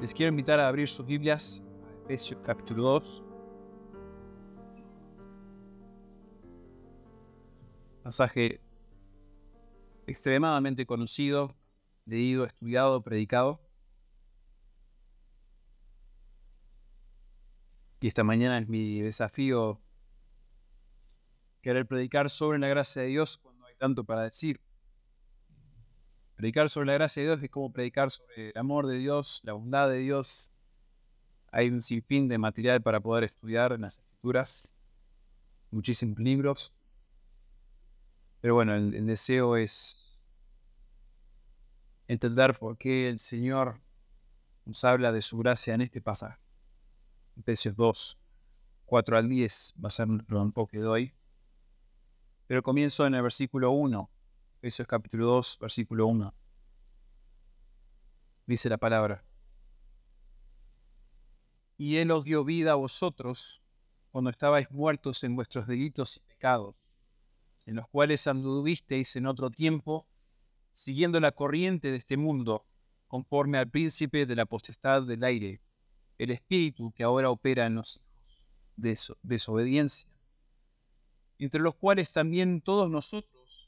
Les quiero invitar a abrir sus Biblias Efesios capítulo 2. Pasaje extremadamente conocido, leído, estudiado, predicado. Y esta mañana es mi desafío querer predicar sobre la gracia de Dios cuando hay tanto para decir. Predicar sobre la gracia de Dios es como predicar sobre el amor de Dios, la bondad de Dios. Hay un sinfín de material para poder estudiar en las escrituras, muchísimos libros. Pero bueno, el, deseo es entender por qué el Señor nos habla de su gracia en este pasaje. Efesios 2, 4 al 10 va a ser nuestro enfoque de hoy. Pero comienzo en el versículo 1 es capítulo 2, versículo 1. Dice la palabra. Y Él os dio vida a vosotros cuando estabais muertos en vuestros delitos y pecados, en los cuales anduvisteis en otro tiempo, siguiendo la corriente de este mundo, conforme al príncipe de la potestad del aire, el espíritu que ahora opera en los hijos de desobediencia, entre los cuales también todos nosotros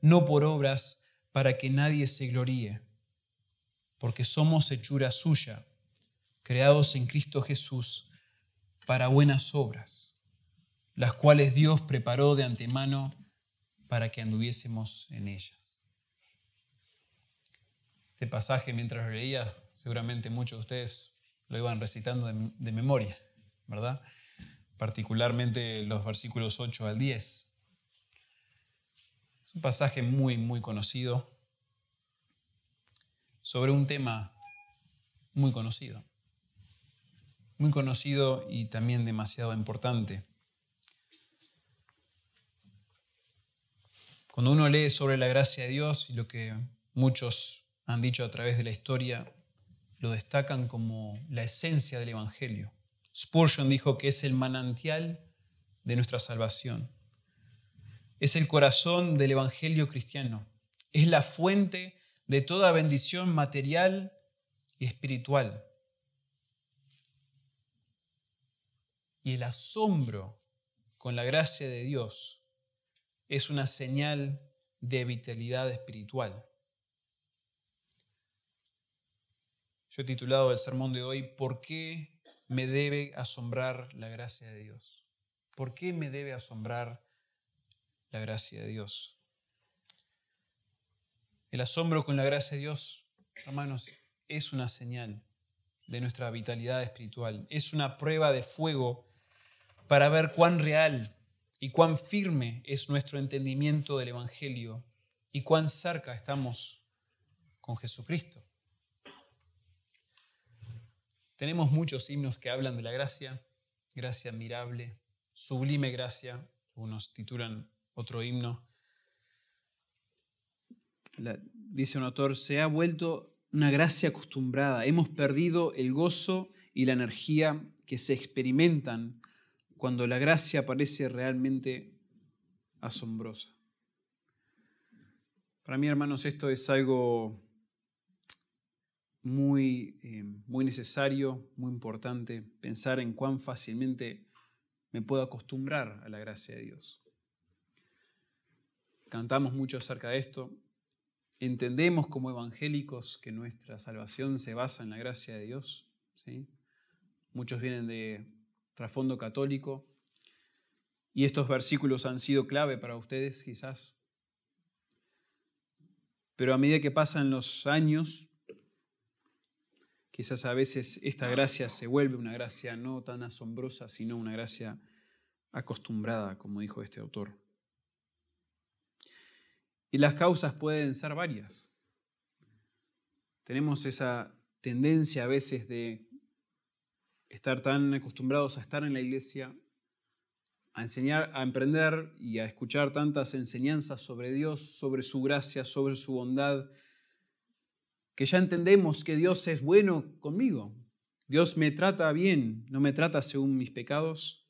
no por obras para que nadie se gloríe, porque somos hechura suya, creados en Cristo Jesús para buenas obras, las cuales Dios preparó de antemano para que anduviésemos en ellas. Este pasaje, mientras lo leía, seguramente muchos de ustedes lo iban recitando de, memoria, ¿verdad? Particularmente los versículos 8 al 10 un pasaje muy, muy conocido sobre un tema muy conocido. Muy conocido y también demasiado importante. Cuando uno lee sobre la gracia de Dios y lo que muchos han dicho a través de la historia, lo destacan como la esencia del Evangelio. Spurgeon dijo que es el manantial de nuestra salvación es el corazón del Evangelio cristiano. Es la fuente de toda bendición material y espiritual. Y el asombro con la gracia de Dios es una señal de vitalidad espiritual. Yo he titulado el sermón de hoy, ¿por qué me debe asombrar la gracia de Dios? ¿Por qué me debe asombrar la gracia de Dios. El asombro con la gracia de Dios, hermanos, es una señal de nuestra vitalidad espiritual. Es una prueba de fuego para ver cuán real y cuán firme es nuestro entendimiento del Evangelio y cuán cerca estamos con Jesucristo. Tenemos muchos himnos que hablan de la gracia, gracia admirable, sublime gracia, algunos titulan otro himno. dice un autor, se ha vuelto una gracia acostumbrada. Hemos perdido el gozo y la energía que se experimentan cuando la gracia parece realmente asombrosa. Para mí, hermanos, esto es algo muy, eh, muy necesario, muy importante, pensar en cuán fácilmente me puedo acostumbrar a la gracia de Dios cantamos mucho acerca de esto, entendemos como evangélicos que nuestra salvación se basa en la gracia de Dios. ¿sí? muchos vienen de trasfondo católico, y estos versículos han sido clave para ustedes quizás. Pero a medida que pasan los años, quizás a veces esta gracia se vuelve una gracia no tan asombrosa, sino una gracia acostumbrada, como dijo este autor. Y las causas pueden ser varias. Tenemos esa tendencia a veces de estar tan acostumbrados a estar en la iglesia, a enseñar, a emprender y a escuchar tantas enseñanzas sobre Dios, sobre su gracia, sobre su bondad, que ya entendemos que Dios es bueno conmigo. Dios me trata bien, no me trata según mis pecados.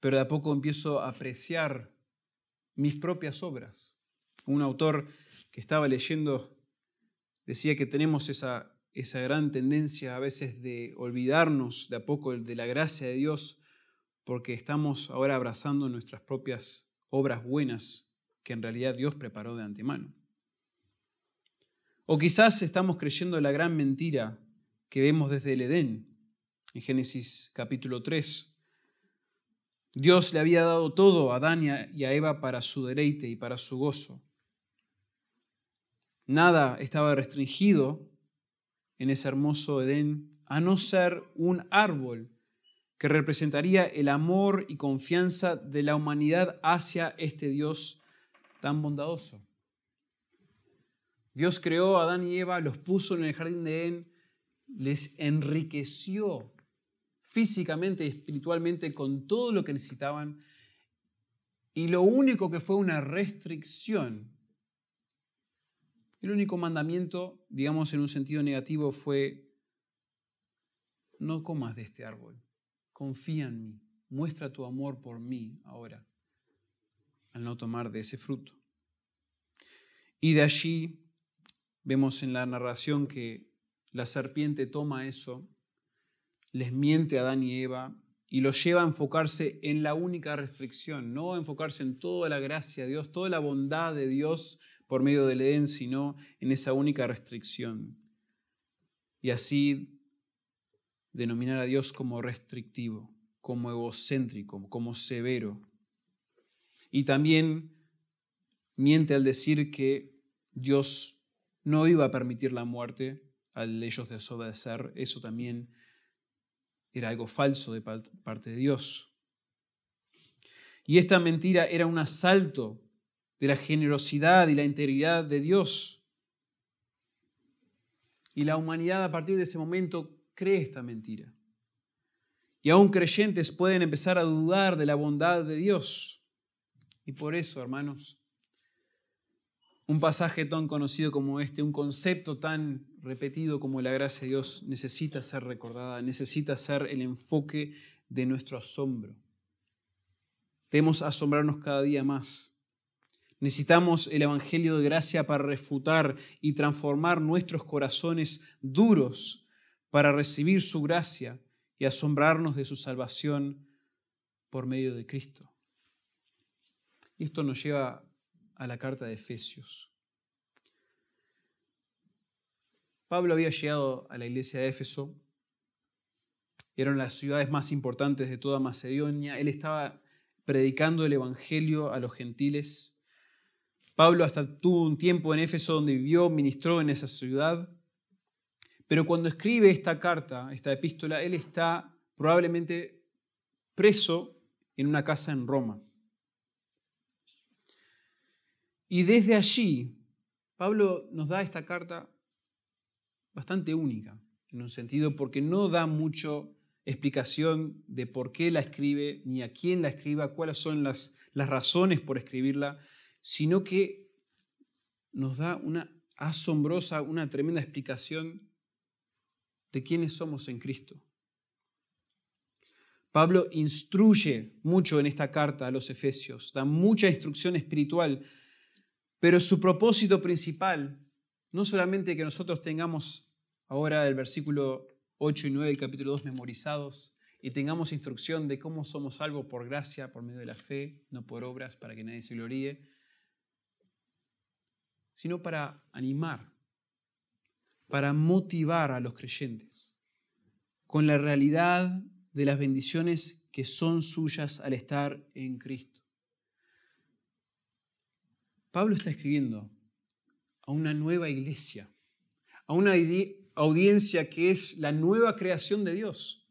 Pero de a poco empiezo a apreciar mis propias obras. Un autor que estaba leyendo decía que tenemos esa esa gran tendencia a veces de olvidarnos de a poco de la gracia de Dios porque estamos ahora abrazando nuestras propias obras buenas que en realidad Dios preparó de antemano. O quizás estamos creyendo la gran mentira que vemos desde el Edén, en Génesis capítulo 3. Dios le había dado todo a Adán y a Eva para su deleite y para su gozo. Nada estaba restringido en ese hermoso Edén, a no ser un árbol que representaría el amor y confianza de la humanidad hacia este Dios tan bondadoso. Dios creó a Adán y Eva, los puso en el jardín de Edén, les enriqueció físicamente y espiritualmente con todo lo que necesitaban. Y lo único que fue una restricción el único mandamiento, digamos en un sentido negativo, fue, no comas de este árbol, confía en mí, muestra tu amor por mí ahora, al no tomar de ese fruto. Y de allí vemos en la narración que la serpiente toma eso, les miente a Adán y Eva y los lleva a enfocarse en la única restricción, no a enfocarse en toda la gracia de Dios, toda la bondad de Dios por medio del Edén, sino en esa única restricción. Y así denominar a Dios como restrictivo, como egocéntrico, como severo. Y también miente al decir que Dios no iba a permitir la muerte al ellos desobedecer. Eso también era algo falso de parte de Dios. Y esta mentira era un asalto de la generosidad y la integridad de Dios. Y la humanidad a partir de ese momento cree esta mentira. Y aún creyentes pueden empezar a dudar de la bondad de Dios. Y por eso, hermanos, un pasaje tan conocido como este, un concepto tan repetido como la gracia de Dios, necesita ser recordada, necesita ser el enfoque de nuestro asombro. Debemos asombrarnos cada día más Necesitamos el Evangelio de gracia para refutar y transformar nuestros corazones duros para recibir su gracia y asombrarnos de su salvación por medio de Cristo. esto nos lleva a la carta de Efesios. Pablo había llegado a la iglesia de Éfeso, eran las ciudades más importantes de toda Macedonia, él estaba predicando el Evangelio a los gentiles Pablo hasta tuvo un tiempo en Éfeso donde vivió, ministró en esa ciudad. Pero cuando escribe esta carta, esta epístola, él está probablemente preso en una casa en Roma. Y desde allí, Pablo nos da esta carta bastante única, en un sentido, porque no da mucho explicación de por qué la escribe, ni a quién la escriba, cuáles son las, las razones por escribirla, sino que nos da una asombrosa, una tremenda explicación de quiénes somos en Cristo. Pablo instruye mucho en esta carta a los Efesios, da mucha instrucción espiritual, pero su propósito principal, no solamente que nosotros tengamos ahora el versículo 8 y 9 del capítulo 2 memorizados y tengamos instrucción de cómo somos salvos por gracia, por medio de la fe, no por obras, para que nadie se gloríe, sino para animar, para motivar a los creyentes con la realidad de las bendiciones que son suyas al estar en Cristo. Pablo está escribiendo a una nueva iglesia, a una audiencia que es la nueva creación de Dios.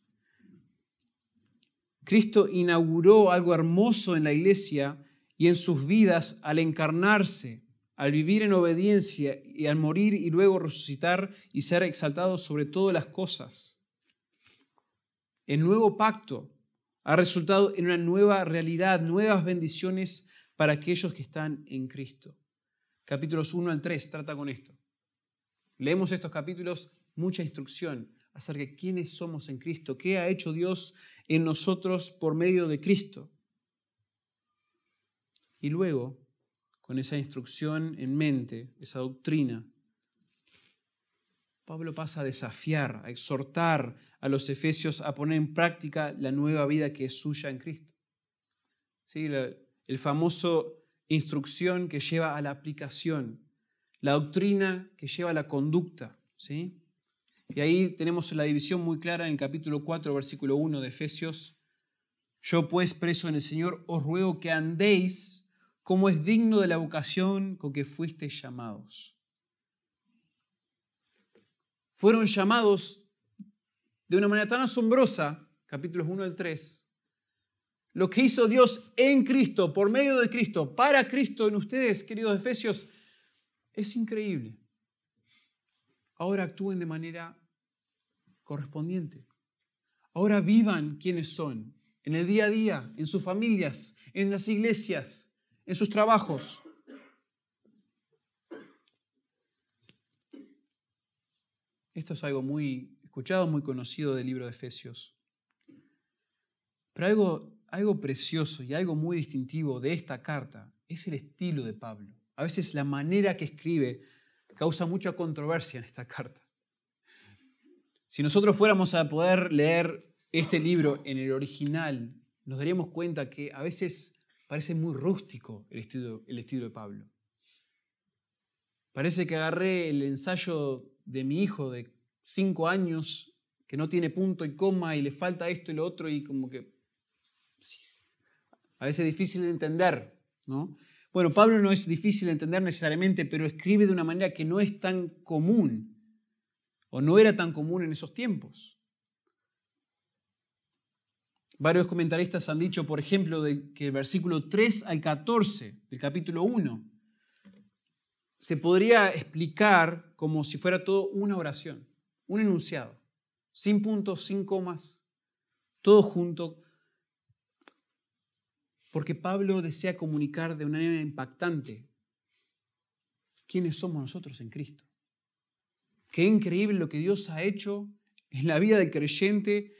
Cristo inauguró algo hermoso en la iglesia y en sus vidas al encarnarse, al vivir en obediencia y al morir y luego resucitar y ser exaltado sobre todas las cosas. El nuevo pacto ha resultado en una nueva realidad, nuevas bendiciones para aquellos que están en Cristo. Capítulos 1 al 3 trata con esto. Leemos estos capítulos, mucha instrucción acerca de quiénes somos en Cristo, qué ha hecho Dios en nosotros por medio de Cristo. Y luego, con esa instrucción en mente, esa doctrina, Pablo pasa a desafiar, a exhortar a los efesios a poner en práctica la nueva vida que es suya en Cristo. ¿Sí? el famoso instrucción que lleva a la aplicación, la doctrina que lleva a la conducta. ¿sí? Y ahí tenemos la división muy clara en el capítulo 4, versículo 1 de Efesios. Yo pues, preso en el Señor, os ruego que andéis como es digno de la vocación con que fuisteis llamados. Fueron llamados de una manera tan asombrosa, capítulos 1 al 3, lo que hizo Dios en Cristo, por medio de Cristo, para Cristo en ustedes, queridos efesios, es increíble. Ahora actúen de manera correspondiente. Ahora vivan quienes son, en el día a día, en sus familias, en las iglesias, en sus trabajos. Esto es algo muy escuchado, muy conocido del libro de Efesios. Pero algo algo precioso y algo muy distintivo de esta carta es el estilo de Pablo. A veces la manera que escribe causa mucha controversia en esta carta. Si nosotros fuéramos a poder leer este libro en el original, nos daríamos cuenta que a veces parece muy rústico el estilo, el estilo de Pablo. Parece que agarré el ensayo de mi hijo de cinco años que no tiene punto y coma y le falta esto y lo otro y como que a veces es difícil de entender, ¿no? Bueno, Pablo no es difícil de entender necesariamente, pero escribe de una manera que no es tan común o no era tan común en esos tiempos. Varios comentaristas han dicho, por ejemplo, que el versículo 3 al 14 del capítulo 1 se podría explicar como si fuera todo una oración, un enunciado, sin puntos, sin comas, todo junto, porque Pablo desea comunicar de una manera impactante quiénes somos nosotros en Cristo. Qué increíble lo que Dios ha hecho en la vida del creyente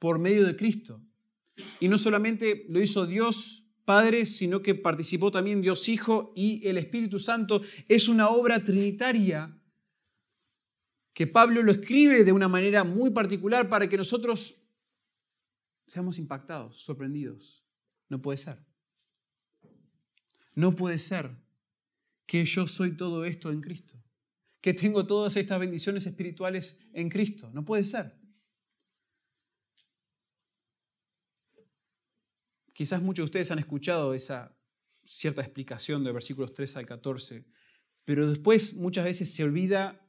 por medio de Cristo. Y no solamente lo hizo Dios Padre, sino que participó también Dios Hijo y el Espíritu Santo. Es una obra trinitaria que Pablo lo escribe de una manera muy particular para que nosotros seamos impactados, sorprendidos. No puede ser. No puede ser que yo soy todo esto en Cristo, que tengo todas estas bendiciones espirituales en Cristo. No puede ser. Quizás muchos de ustedes han escuchado esa cierta explicación de versículos 3 al 14, pero después muchas veces se olvida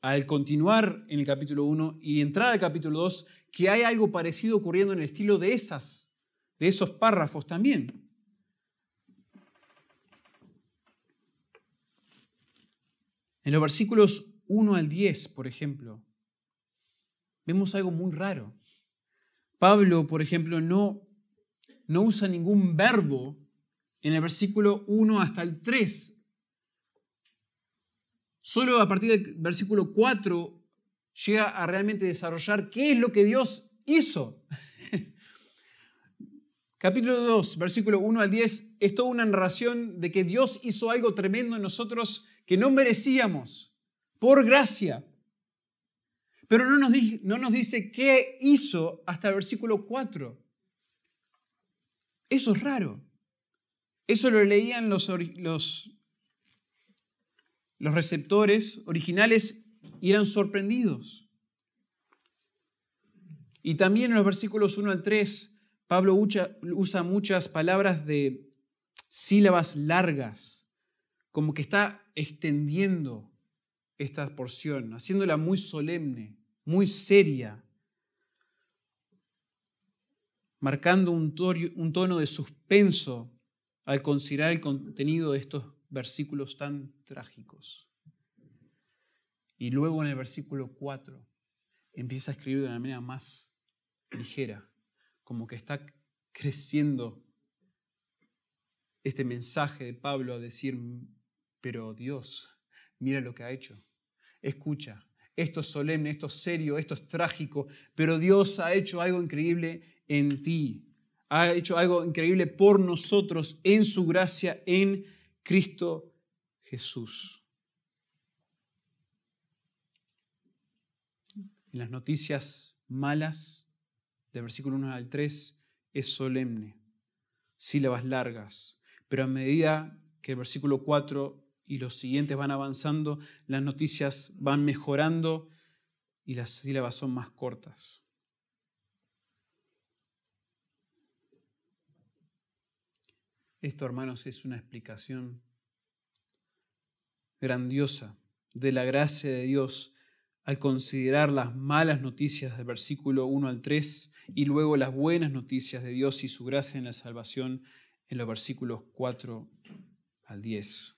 al continuar en el capítulo 1 y entrar al capítulo 2 que hay algo parecido ocurriendo en el estilo de esas de esos párrafos también. En los versículos 1 al 10, por ejemplo, vemos algo muy raro. Pablo, por ejemplo, no, no usa ningún verbo en el versículo 1 hasta el 3. Solo a partir del versículo 4 llega a realmente desarrollar qué es lo que Dios hizo. Capítulo 2, versículo 1 al 10, es toda una narración de que Dios hizo algo tremendo en nosotros que no merecíamos, por gracia. Pero no nos, no nos dice qué hizo hasta el versículo 4. Eso es raro. Eso lo leían los, los, los receptores originales y eran sorprendidos. Y también en los versículos 1 al 3, Pablo usa muchas palabras de sílabas largas, como que está extendiendo esta porción, haciéndola muy solemne, muy seria, marcando un tono de suspenso al considerar el contenido de estos versículos tan trágicos. Y luego en el versículo 4 empieza a escribir de una manera más ligera, como que está creciendo este mensaje de Pablo a decir, pero Dios, mira lo que ha hecho. Escucha, esto es solemne, esto es serio, esto es trágico, pero Dios ha hecho algo increíble en ti. Ha hecho algo increíble por nosotros en su gracia en Cristo Jesús. En las noticias malas, del versículo 1 al 3, es solemne, sílabas largas, pero a medida que el versículo 4 y los siguientes van avanzando, las noticias van mejorando y las sílabas son más cortas. Esto, hermanos, es una explicación grandiosa de la gracia de Dios al considerar las malas noticias del versículo 1 al 3 y luego las buenas noticias de Dios y su gracia en la salvación en los versículos 4 al 10.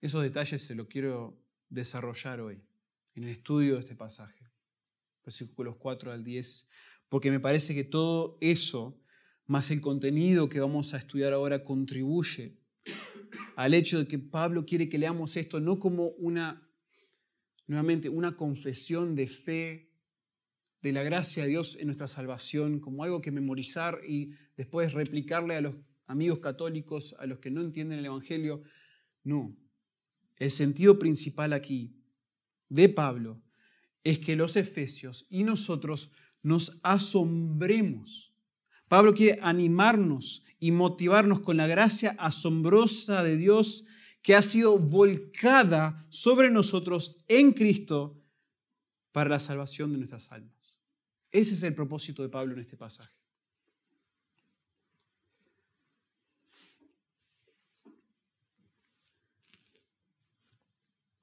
Esos detalles se los quiero desarrollar hoy en el estudio de este pasaje versículos 4 al 10, porque me parece que todo eso, más el contenido que vamos a estudiar ahora, contribuye al hecho de que Pablo quiere que leamos esto no como una, nuevamente, una confesión de fe, de la gracia de Dios en nuestra salvación, como algo que memorizar y después replicarle a los amigos católicos, a los que no entienden el Evangelio. No, el sentido principal aquí de Pablo es que los efesios y nosotros nos asombremos. Pablo quiere animarnos y motivarnos con la gracia asombrosa de Dios que ha sido volcada sobre nosotros en Cristo para la salvación de nuestras almas. Ese es el propósito de Pablo en este pasaje.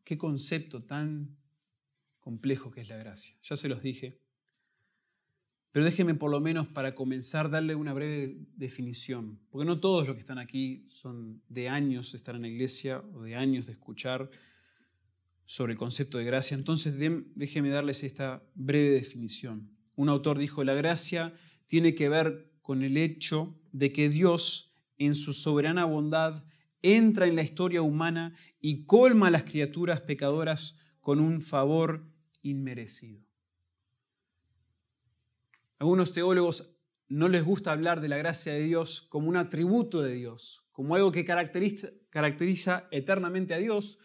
Qué concepto tan complejo que es la gracia. Ya se los dije. Pero déjenme por lo menos para comenzar darle una breve definición, porque no todos los que están aquí son de años de estar en la iglesia o de años de escuchar sobre el concepto de gracia. Entonces déjenme darles esta breve definición. Un autor dijo, la gracia tiene que ver con el hecho de que Dios, en su soberana bondad, entra en la historia humana y colma a las criaturas pecadoras con un favor inmerecido. Algunos teólogos no les gusta hablar de la gracia de Dios como un atributo de Dios, como algo que caracteriza, eternamente a Dios,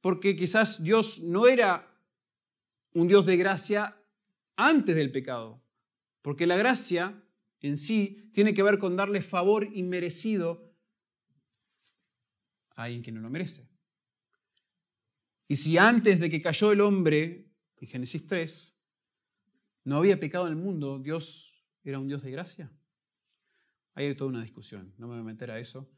porque quizás Dios no era un Dios de gracia antes del pecado, porque la gracia en sí tiene que ver con darle favor inmerecido a alguien que no lo merece. Y si antes de que cayó el hombre en Génesis 3, no había pecado en el mundo, Dios era un Dios de gracia. Hay toda una discusión, no me voy a meter a eso.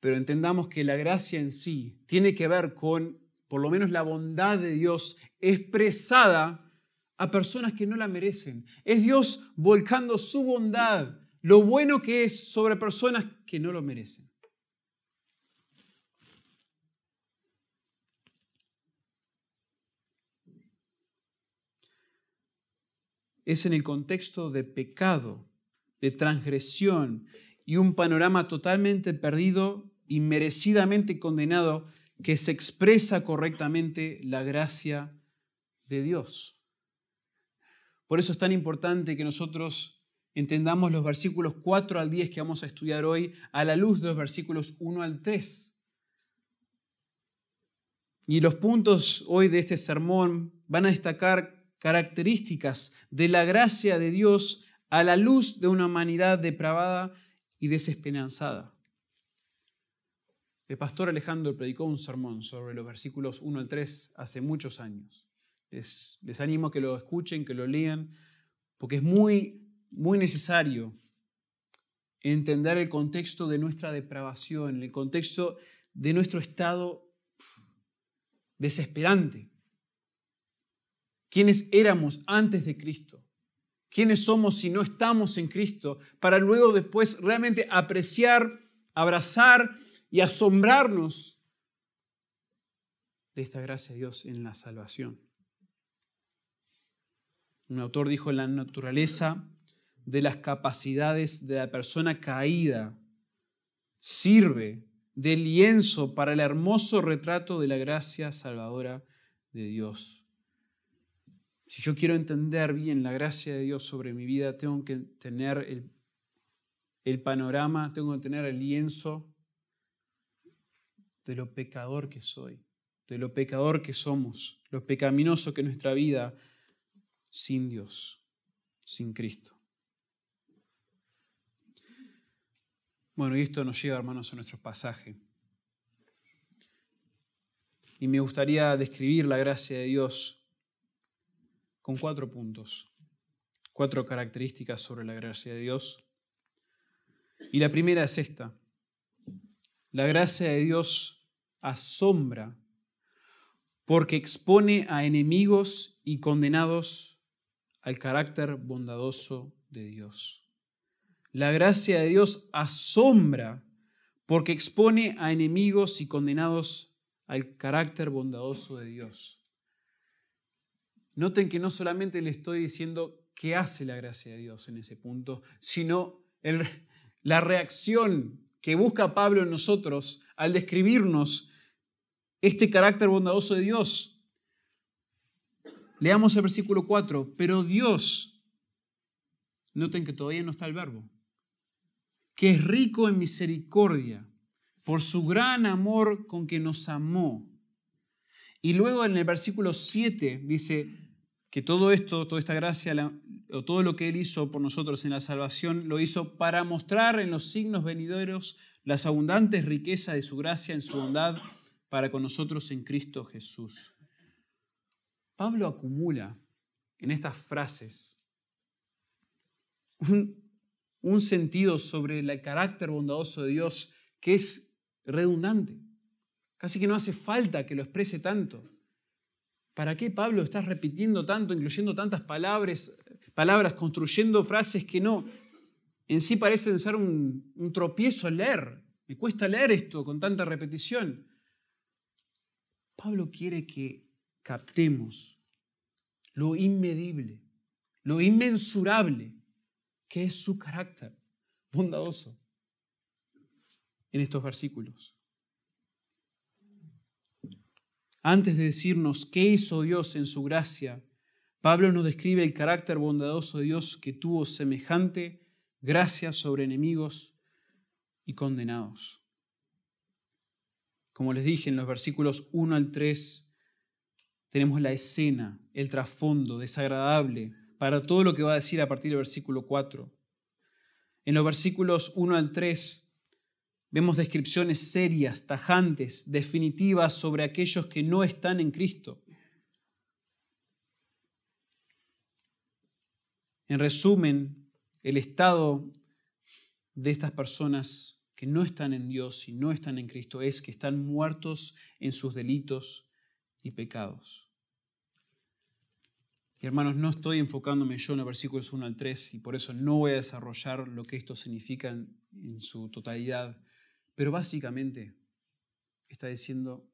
Pero entendamos que la gracia en sí tiene que ver con, por lo menos, la bondad de Dios expresada a personas que no la merecen. Es Dios volcando su bondad, lo bueno que es sobre personas que no lo merecen. Es en el contexto de pecado, de transgresión y un panorama totalmente perdido y merecidamente condenado que se expresa correctamente la gracia de Dios. Por eso es tan importante que nosotros entendamos los versículos 4 al 10 que vamos a estudiar hoy a la luz de los versículos 1 al 3. Y los puntos hoy de este sermón van a destacar características de la gracia de Dios a la luz de una humanidad depravada y desesperanzada. El pastor Alejandro predicó un sermón sobre los versículos 1 al 3 hace muchos años. Les, les animo a que lo escuchen, que lo lean, porque es muy, muy necesario entender el contexto de nuestra depravación, el contexto de nuestro estado desesperante. ¿Quiénes éramos antes de Cristo? ¿Quiénes somos si no estamos en Cristo? Para luego después realmente apreciar, abrazar y asombrarnos de esta gracia de Dios en la salvación. Un autor dijo, la naturaleza de las capacidades de la persona caída sirve de lienzo para el hermoso retrato de la gracia salvadora de Dios. Si yo quiero entender bien la gracia de Dios sobre mi vida, tengo que tener el, panorama, tengo que tener el lienzo de lo pecador que soy, de lo pecador que somos, lo pecaminoso que es nuestra vida sin Dios, sin Cristo. Bueno, y esto nos lleva, hermanos, a nuestro pasaje. Y me gustaría describir la gracia de Dios con cuatro puntos, cuatro características sobre la gracia de Dios. Y la primera es esta. La gracia de Dios asombra porque expone a enemigos y condenados al carácter bondadoso de Dios. La gracia de Dios asombra porque expone a enemigos y condenados al carácter bondadoso de Dios. Noten que no solamente le estoy diciendo qué hace la gracia de Dios en ese punto, sino la reacción que busca Pablo en nosotros al describirnos este carácter bondadoso de Dios. Leamos el versículo 4, pero Dios, noten que todavía no está el verbo, que es rico en misericordia por su gran amor con que nos amó. Y luego en el versículo 7 dice que todo esto, toda esta gracia, o todo lo que Él hizo por nosotros en la salvación, lo hizo para mostrar en los signos venideros las abundantes riquezas de su gracia en su bondad para con nosotros en Cristo Jesús. Pablo acumula en estas frases un, sentido sobre el carácter bondadoso de Dios que es redundante. Casi que no hace falta que lo exprese tanto. ¿Para qué Pablo estás repitiendo tanto, incluyendo tantas palabras, palabras, construyendo frases que no, en sí parecen ser un, un tropiezo leer? Me cuesta leer esto con tanta repetición. Pablo quiere que captemos lo inmedible, lo inmensurable que es su carácter bondadoso en estos versículos. Antes de decirnos qué hizo Dios en su gracia, Pablo nos describe el carácter bondadoso de Dios que tuvo semejante gracia sobre enemigos y condenados. Como les dije en los versículos 1 al 3, tenemos la escena, el trasfondo desagradable para todo lo que va a decir a partir del versículo 4. En los versículos 1 al 3 vemos descripciones serias, tajantes, definitivas sobre aquellos que no están en Cristo. En resumen, el estado de estas personas que no están en Dios y no están en Cristo es que están muertos en sus delitos y pecados. Y hermanos, no estoy enfocándome yo en los versículos 1 al 3 y por eso no voy a desarrollar lo que esto significa en, su totalidad, pero básicamente está diciendo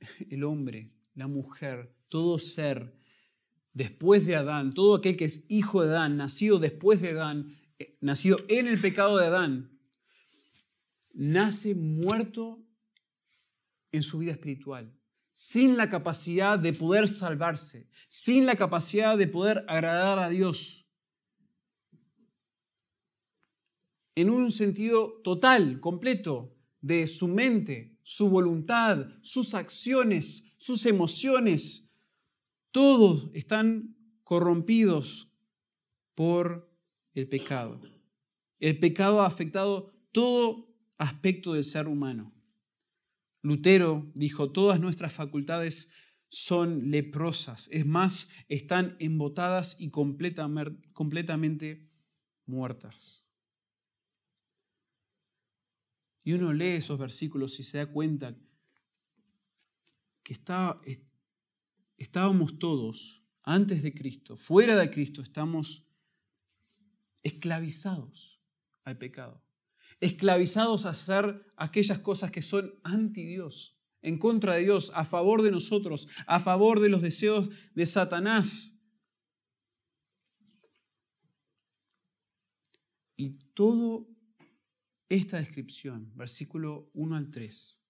el hombre, la mujer, todo ser después de Adán, todo aquel que es hijo de Adán, nacido después de Adán, eh, nacido en el pecado de Adán, nace muerto en su vida espiritual, sin la capacidad de poder salvarse, sin la capacidad de poder agradar a Dios. En un sentido total, completo, de su mente, su voluntad, sus acciones, sus emociones, todos están corrompidos por el pecado. El pecado ha afectado todo aspecto del ser humano. Lutero dijo, todas nuestras facultades son leprosas, es más, están embotadas y completamente muertas. Y uno lee esos versículos y se da cuenta que estábamos todos, antes de Cristo, fuera de Cristo, estamos esclavizados al pecado, esclavizados a hacer aquellas cosas que son anti Dios, en contra de Dios, a favor de nosotros, a favor de los deseos de Satanás. Y todo esta descripción, versículo 1 al 3,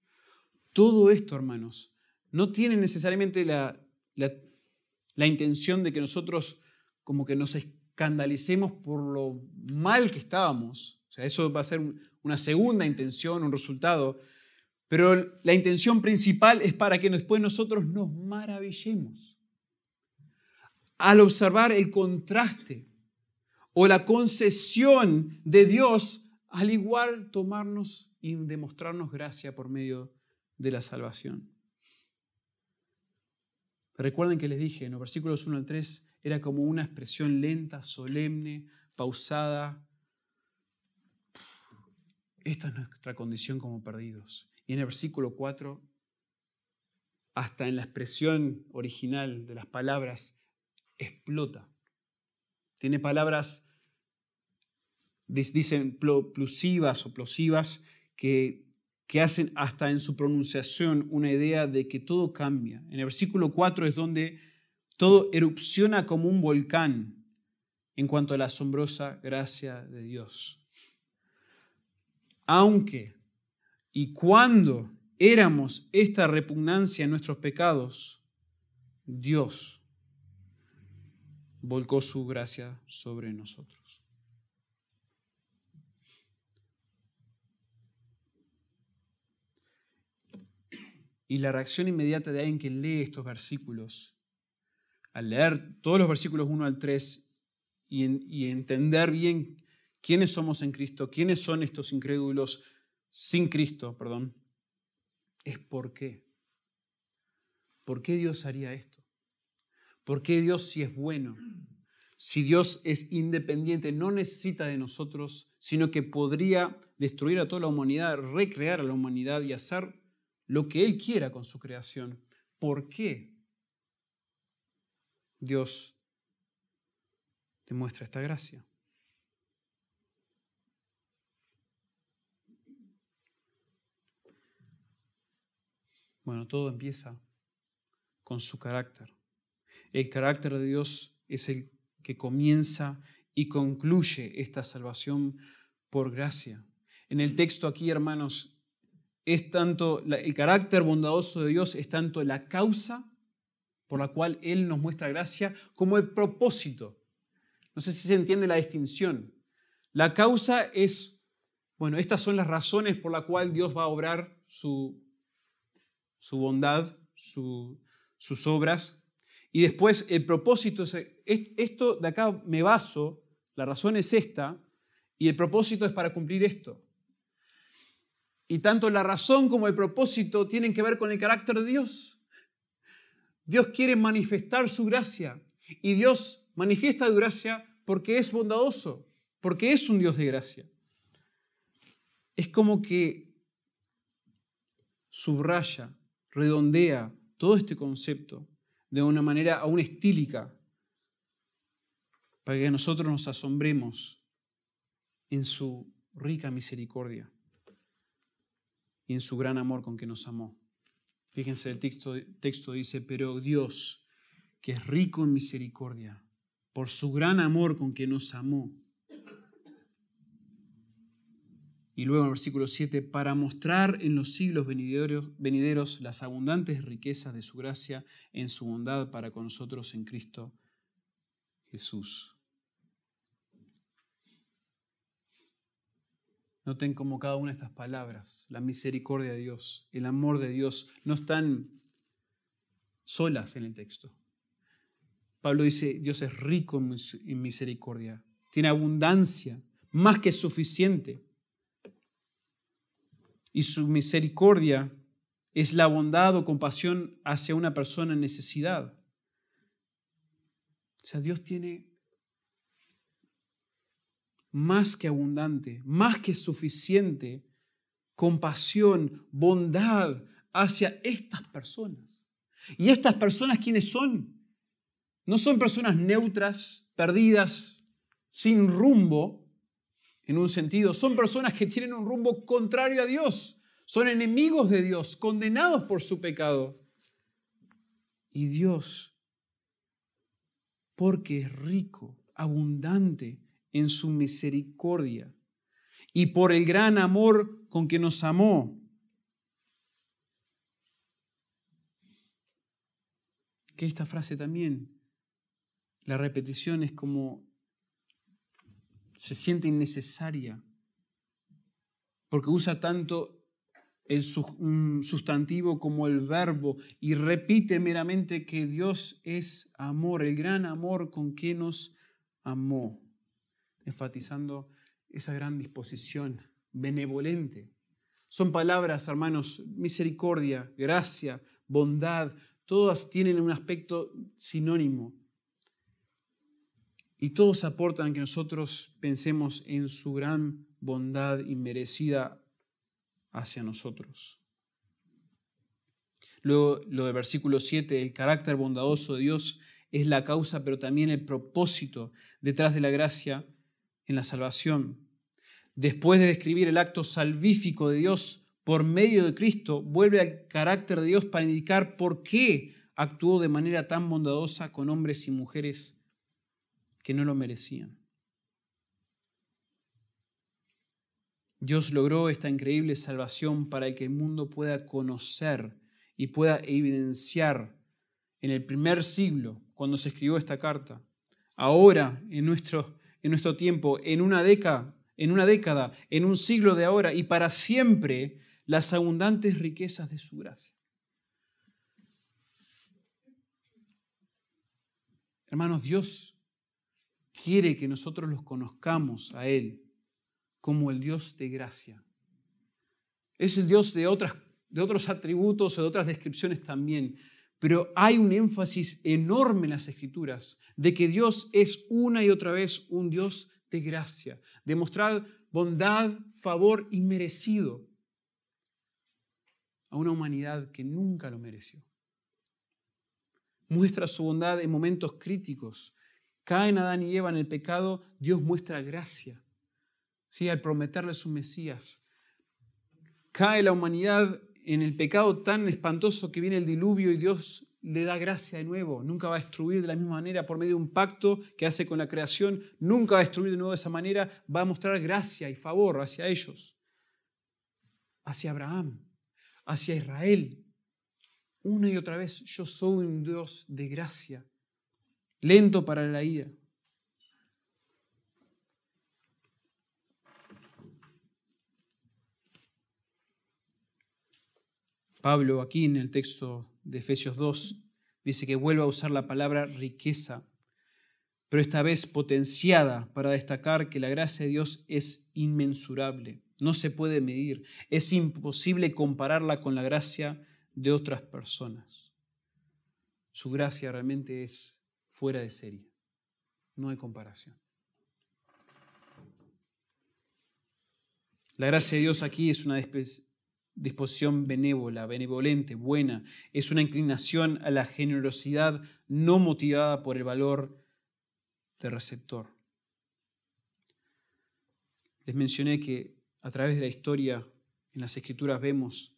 todo esto, hermanos, no tiene necesariamente la, la, intención de que nosotros como que nos escandalicemos por lo mal que estábamos. O sea, eso va a ser una segunda intención, un resultado. Pero la intención principal es para que después nosotros nos maravillemos. Al observar el contraste o la concesión de Dios al igual tomarnos y demostrarnos gracia por medio de la salvación. Recuerden que les dije en los versículos 1 al 3 era como una expresión lenta, solemne, pausada. Esta es nuestra condición como perdidos. Y en el versículo 4, hasta en la expresión original de las palabras, explota. Tiene palabras dicen plusivas o plosivas que, que hacen hasta en su pronunciación una idea de que todo cambia. En el versículo 4 es donde todo erupciona como un volcán en cuanto a la asombrosa gracia de Dios. Aunque y cuando éramos esta repugnancia en nuestros pecados, Dios volcó su gracia sobre nosotros. Y la reacción inmediata de alguien que lee estos versículos, al leer todos los versículos 1 al 3 y, entender bien quiénes somos en Cristo, quiénes son estos incrédulos sin Cristo, perdón, es por qué. ¿Por qué Dios haría esto? ¿Por qué Dios si es bueno? Si Dios es independiente, no necesita de nosotros, sino que podría destruir a toda la humanidad, recrear a la humanidad y hacer lo que Él quiera con su creación. ¿Por qué Dios demuestra esta gracia? Bueno, todo empieza con su carácter. El carácter de Dios es el que comienza y concluye esta salvación por gracia. En el texto aquí, hermanos, es tanto el carácter bondadoso de Dios es tanto la causa por la cual Él nos muestra gracia como el propósito. No sé si se entiende la distinción. La causa es, bueno, estas son las razones por las cuales Dios va a obrar su, su bondad, sus obras. Y después el propósito es, esto de acá me baso, la razón es esta, y el propósito es para cumplir esto. Y tanto la razón como el propósito tienen que ver con el carácter de Dios. Dios quiere manifestar su gracia y Dios manifiesta su gracia porque es bondadoso, porque es un Dios de gracia. Es como que subraya, redondea todo este concepto de una manera aún estílica para que nosotros nos asombremos en su rica misericordia y en su gran amor con que nos amó. Fíjense, el texto, dice, pero Dios, que es rico en misericordia, por su gran amor con que nos amó. Y luego en el versículo 7, para mostrar en los siglos venideros las abundantes riquezas de su gracia en su bondad para con nosotros en Cristo Jesús. Noten cómo cada una de estas palabras, la misericordia de Dios, el amor de Dios, no están solas en el texto. Pablo dice, Dios es rico en misericordia, tiene abundancia, más que suficiente. Y su misericordia es la bondad o compasión hacia una persona en necesidad. O sea, Dios tiene más que abundante, más que suficiente compasión, bondad hacia estas personas. ¿Y estas personas quiénes son? No son personas neutras, perdidas, sin rumbo, en un sentido. Son personas que tienen un rumbo contrario a Dios. Son enemigos de Dios, condenados por su pecado. Y Dios, porque es rico, abundante en su misericordia y por el gran amor con que nos amó, que esta frase también, la repetición es como se siente innecesaria, porque usa tanto el sustantivo como el verbo y repite meramente que Dios es amor, el gran amor con que nos amó, enfatizando esa gran disposición benevolente. Son palabras, hermanos, misericordia, gracia, bondad, todas tienen un aspecto sinónimo. Y todos aportan que nosotros pensemos en su gran bondad inmerecida hacia nosotros. Luego, lo del versículo 7, el carácter bondadoso de Dios es la causa, pero también el propósito detrás de la gracia en la salvación. Después de describir el acto salvífico de Dios por medio de Cristo, vuelve al carácter de Dios para indicar por qué actuó de manera tan bondadosa con hombres y mujeres que no lo merecían. Dios logró esta increíble salvación para que el mundo pueda conocer y pueda evidenciar en el primer siglo, cuando se escribió esta carta, ahora, en nuestro, en nuestro tiempo, en una década, en una década, en un siglo de ahora y para siempre, las abundantes riquezas de su gracia. Hermanos, Dios quiere que nosotros los conozcamos a Él como el Dios de gracia. Es el Dios de, otras, de otros atributos o de otras descripciones también. Pero hay un énfasis enorme en las escrituras de que Dios es una y otra vez un Dios de gracia, de mostrar bondad, favor inmerecido a una humanidad que nunca lo mereció. Muestra su bondad en momentos críticos. Caen Adán y Eva en el pecado, Dios muestra gracia ¿sí? al prometerle su Mesías. Cae la humanidad en el pecado tan espantoso que viene el diluvio y Dios le da gracia de nuevo. Nunca va a destruir de la misma manera por medio de un pacto que hace con la creación. Nunca va a destruir de nuevo de esa manera. Va a mostrar gracia y favor hacia ellos. Hacia Abraham, hacia Israel. Una y otra vez, yo soy un Dios de gracia, lento para la ira Pablo aquí en el texto de Efesios 2 dice que vuelve a usar la palabra riqueza, pero esta vez potenciada para destacar que la gracia de Dios es inmensurable, no se puede medir, es imposible compararla con la gracia de otras personas. Su gracia realmente es fuera de serie, no hay comparación. La gracia de Dios aquí es una disposición benévola, benevolente, buena. Es una inclinación a la generosidad no motivada por el valor del receptor. Les mencioné que a través de la historia en las escrituras vemos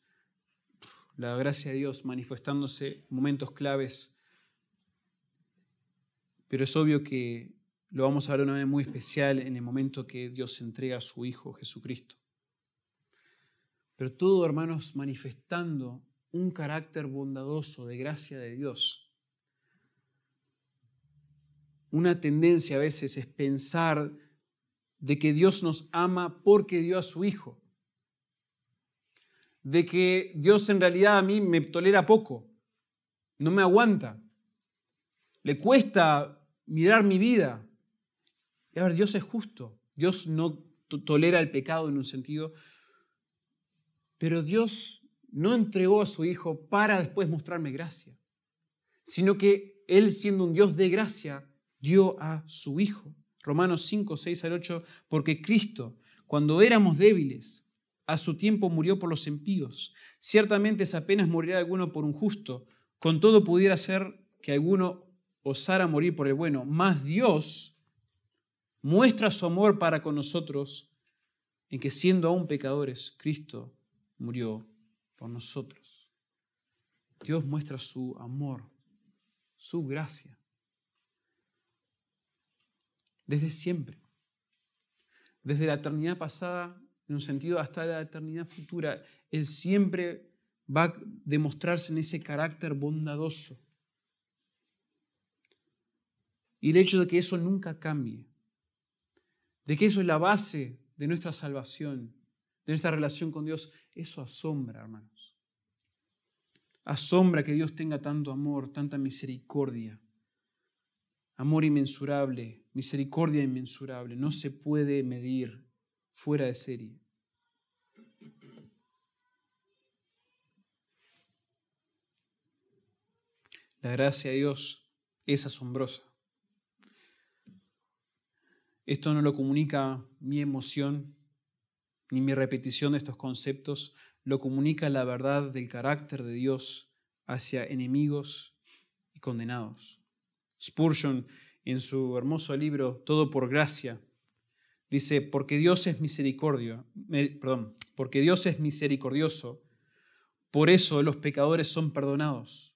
la gracia de Dios manifestándose en momentos claves, pero es obvio que lo vamos a ver de una manera muy especial en el momento que Dios entrega a su Hijo Jesucristo. Pero todo, hermanos, manifestando un carácter bondadoso de gracia de Dios. Una tendencia a veces es pensar de que Dios nos ama porque dio a su Hijo. De que Dios en realidad a mí me tolera poco, no me aguanta, le cuesta mirar mi vida. Y a ver, Dios es justo, Dios no tolera el pecado en un sentido, pero Dios no entregó a su Hijo para después mostrarme gracia, sino que Él siendo un Dios de gracia, dio a su Hijo. Romanos 5, 6 al 8, porque Cristo, cuando éramos débiles, a su tiempo murió por los impíos. Ciertamente es apenas morirá alguno por un justo, con todo pudiera ser que alguno osara morir por el bueno, mas Dios muestra su amor para con nosotros en que siendo aún pecadores, Cristo murió por nosotros. Dios muestra su amor, su gracia, desde siempre, desde la eternidad pasada, en un sentido hasta la eternidad futura. Él siempre va a demostrarse en ese carácter bondadoso. Y el hecho de que eso nunca cambie, de que eso es la base de nuestra salvación, de nuestra relación con Dios, eso asombra, hermanos. Asombra que Dios tenga tanto amor, tanta misericordia. Amor inmensurable, misericordia inmensurable, no se puede medir fuera de serie. La gracia de Dios es asombrosa. Esto no lo comunica mi emoción ni mi repetición de estos conceptos, lo comunica la verdad del carácter de Dios hacia enemigos y condenados. Spurgeon, en su hermoso libro Todo por Gracia, dice, porque Dios es misericordio, perdón, porque Dios es misericordioso, por eso los pecadores son perdonados,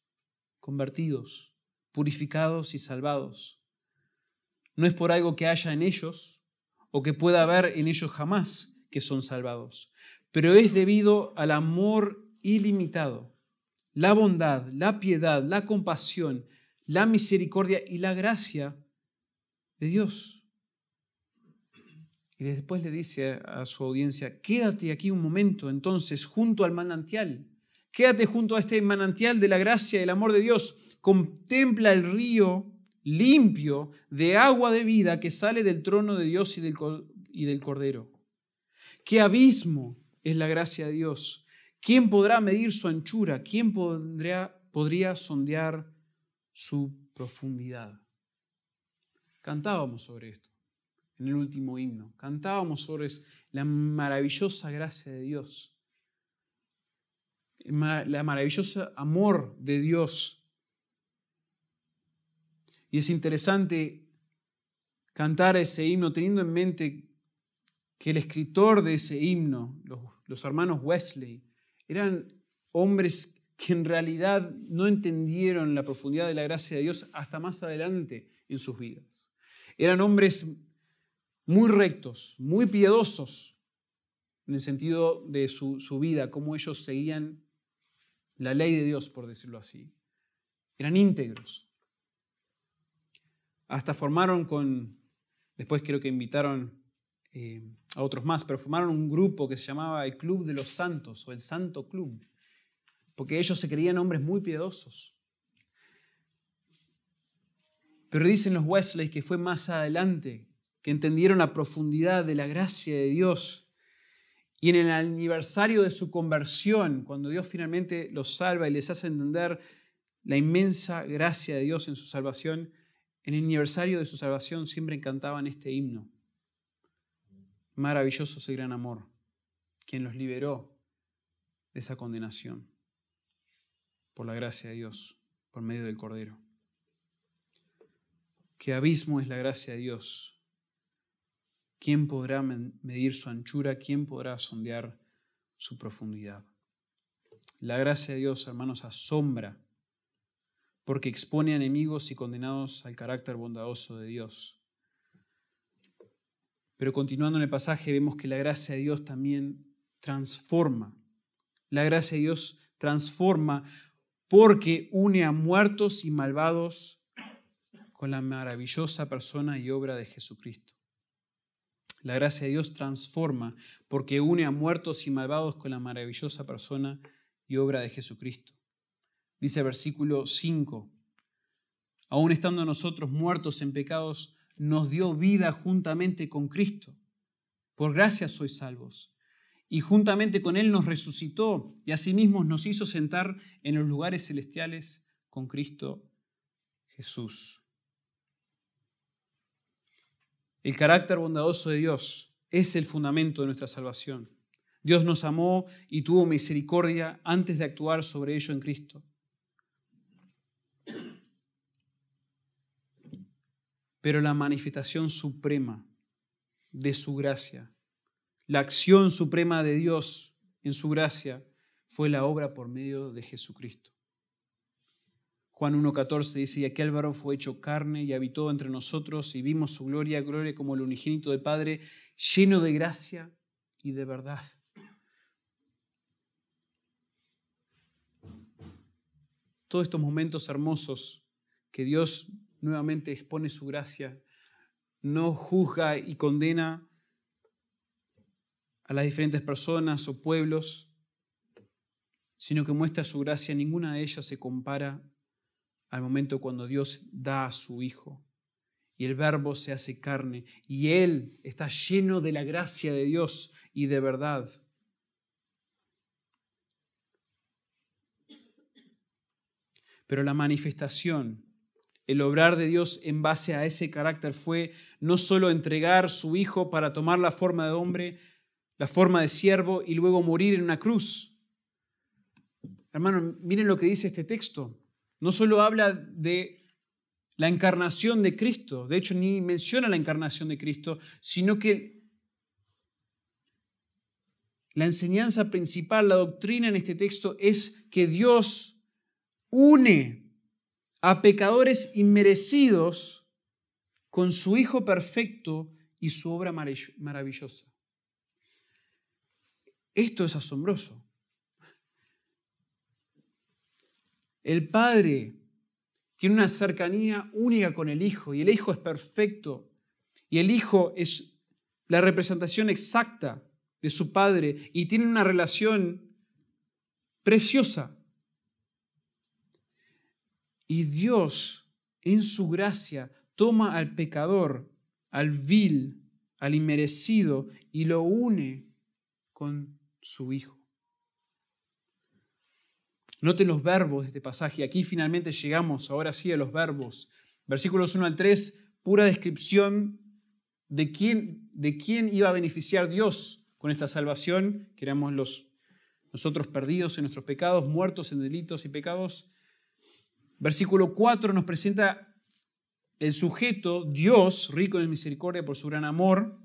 convertidos, purificados y salvados. No es por algo que haya en ellos o que pueda haber en ellos jamás que son salvados, pero es debido al amor ilimitado, la bondad, la piedad, la compasión, la misericordia y la gracia de Dios. Y después le dice a su audiencia, quédate aquí un momento entonces junto al manantial. Quédate junto a este manantial de la gracia y el amor de Dios. Contempla el río limpio de agua de vida que sale del trono de Dios y del, y del Cordero. Qué abismo es la gracia de Dios. ¿Quién podrá medir su anchura? ¿Quién podría, podría sondear su profundidad? Cantábamos sobre esto en el último himno. Cantábamos sobre la maravillosa gracia de Dios, la maravillosa amor de Dios. Y es interesante cantar ese himno teniendo en mente que el escritor de ese himno, los, hermanos Wesley, eran hombres que en realidad no entendieron la profundidad de la gracia de Dios hasta más adelante en sus vidas. Eran hombres muy rectos, muy piadosos en el sentido de su, vida, cómo ellos seguían la ley de Dios, por decirlo así. Eran íntegros. Hasta formaron con, después creo que invitaron eh, a otros más, pero formaron un grupo que se llamaba el Club de los Santos o el Santo Club, porque ellos se creían hombres muy piadosos. Pero dicen los Wesley que fue más adelante que entendieron la profundidad de la gracia de Dios. Y en el aniversario de su conversión, cuando Dios finalmente los salva y les hace entender la inmensa gracia de Dios en su salvación, en el aniversario de su salvación siempre cantaban este himno. Maravilloso ese gran amor, quien los liberó de esa condenación por la gracia de Dios, por medio del Cordero. Qué abismo es la gracia de Dios ¿Quién podrá medir su anchura? ¿Quién podrá sondear su profundidad? La gracia de Dios, hermanos, asombra porque expone a enemigos y condenados al carácter bondadoso de Dios. Pero continuando en el pasaje vemos que la gracia de Dios también transforma. La gracia de Dios transforma porque une a muertos y malvados con la maravillosa persona y obra de Jesucristo. La gracia de Dios transforma porque une a muertos y malvados con la maravillosa persona y obra de Jesucristo. Dice versículo 5, aún estando nosotros muertos en pecados, nos dio vida juntamente con Cristo. Por gracia sois salvos. y juntamente con Él nos resucitó y asimismo nos hizo sentar en los lugares celestiales con Cristo Jesús. El carácter bondadoso de Dios es el fundamento de nuestra salvación. Dios nos amó y tuvo misericordia antes de actuar sobre ello en Cristo. Pero la manifestación suprema de su gracia, la acción suprema de Dios en su gracia, fue la obra por medio de Jesucristo. Juan 1.14 dice, y aquel varón fue hecho carne y habitó entre nosotros y vimos su gloria, gloria como el unigénito del Padre, lleno de gracia y de verdad. Todos estos momentos hermosos que Dios nuevamente expone su gracia, no juzga y condena a las diferentes personas o pueblos, sino que muestra su gracia, ninguna de ellas se compara al momento cuando Dios da a su Hijo y el verbo se hace carne y Él está lleno de la gracia de Dios y de verdad. Pero la manifestación, el obrar de Dios en base a ese carácter fue no solo entregar su Hijo para tomar la forma de hombre, la forma de siervo y luego morir en una cruz. Hermano, miren lo que dice este texto no solo habla de la encarnación de Cristo, de hecho ni menciona la encarnación de Cristo, sino que la enseñanza principal, la doctrina en este texto es que Dios une a pecadores inmerecidos con su Hijo perfecto y su obra maravillosa. Esto es asombroso. El Padre tiene una cercanía única con el Hijo y el Hijo es perfecto y el Hijo es la representación exacta de su Padre y tiene una relación preciosa. Y Dios, en su gracia, toma al pecador, al vil, al inmerecido y lo une con su Hijo. Noten los verbos de este pasaje. Aquí finalmente llegamos, ahora sí, a los verbos. Versículos 1 al 3, pura descripción de quién, de quién iba a beneficiar Dios con esta salvación, que éramos los, nosotros perdidos en nuestros pecados, muertos en delitos y pecados. Versículo 4 nos presenta el sujeto, Dios, rico en misericordia por su gran amor.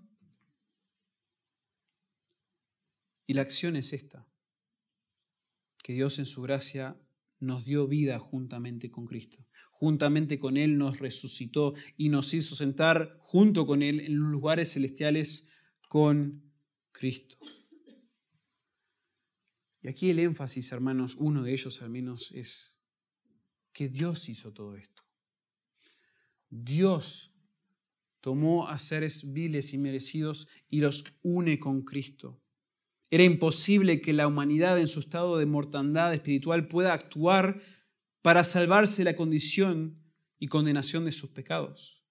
Y la acción es esta que Dios en su gracia nos dio vida juntamente con Cristo. Juntamente con Él nos resucitó y nos hizo sentar junto con Él en los lugares celestiales con Cristo. Y aquí el énfasis, hermanos, uno de ellos al menos, es que Dios hizo todo esto. Dios tomó a seres viles y merecidos y los une con Cristo. Era imposible que la humanidad en su estado de mortandad espiritual pueda actuar para salvarse la condición y condenación de sus pecados.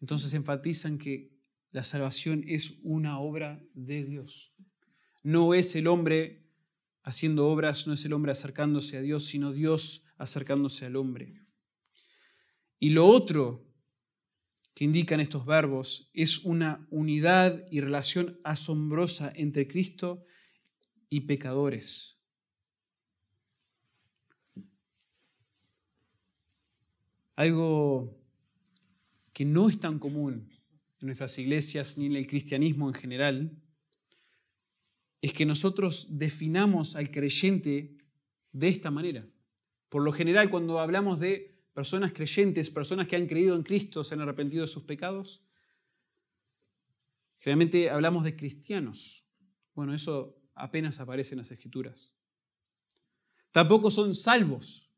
Entonces enfatizan que la salvación es una obra de Dios. No es el hombre haciendo obras, no es el hombre acercándose a Dios, sino Dios acercándose al hombre. Y lo otro que indican estos verbos es una unidad y relación asombrosa entre Cristo y pecadores. Algo que no es tan común en nuestras iglesias ni en el cristianismo en general es que nosotros definamos al creyente de esta manera. Por lo general, cuando hablamos de personas creyentes, personas que han creído en Cristo, se han arrepentido de sus pecados. Generalmente hablamos de cristianos. Bueno, eso apenas aparece en las escrituras. Tampoco son salvos.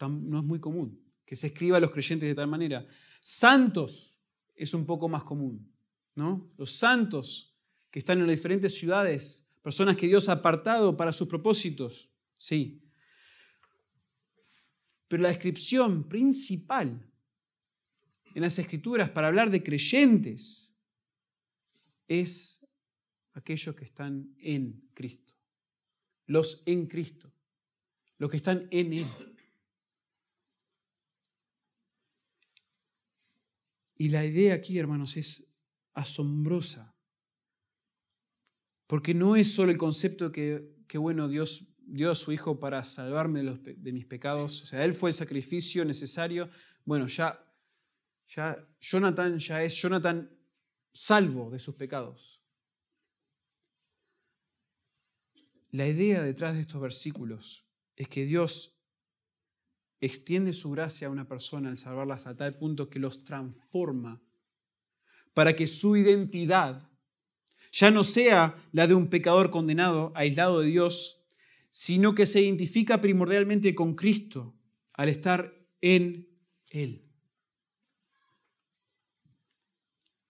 No es muy común que se escriba a los creyentes de tal manera. Santos es un poco más común. ¿no? Los santos que están en las diferentes ciudades, personas que Dios ha apartado para sus propósitos. Sí, pero la descripción principal en las escrituras para hablar de creyentes es aquellos que están en Cristo. Los en Cristo. Los que están en Él. Y la idea aquí, hermanos, es asombrosa. Porque no es solo el concepto que, bueno, Dios dio a su Hijo para salvarme de, mis pecados. O sea, Él fue el sacrificio necesario. Bueno, ya, ya Jonathan ya es Jonathan salvo de sus pecados. La idea detrás de estos versículos es que Dios extiende su gracia a una persona al salvarlas a tal punto que los transforma para que su identidad ya no sea la de un pecador condenado, aislado de Dios, sino que se identifica primordialmente con Cristo al estar en Él.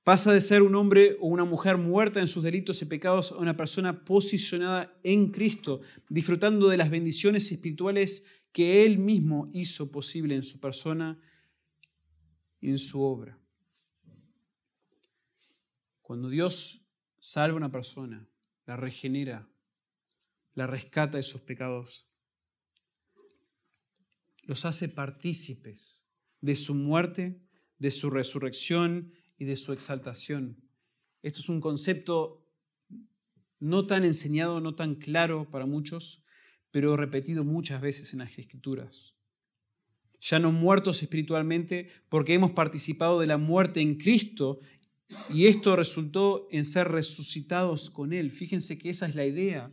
Pasa de ser un hombre o una mujer muerta en sus delitos y pecados a una persona posicionada en Cristo, disfrutando de las bendiciones espirituales que Él mismo hizo posible en su persona y en su obra. Cuando Dios salva a una persona, la regenera, la rescata de sus pecados, los hace partícipes de su muerte, de su resurrección y de su exaltación. Esto es un concepto no tan enseñado, no tan claro para muchos, pero repetido muchas veces en las escrituras. Ya no muertos espiritualmente porque hemos participado de la muerte en Cristo y esto resultó en ser resucitados con Él. Fíjense que esa es la idea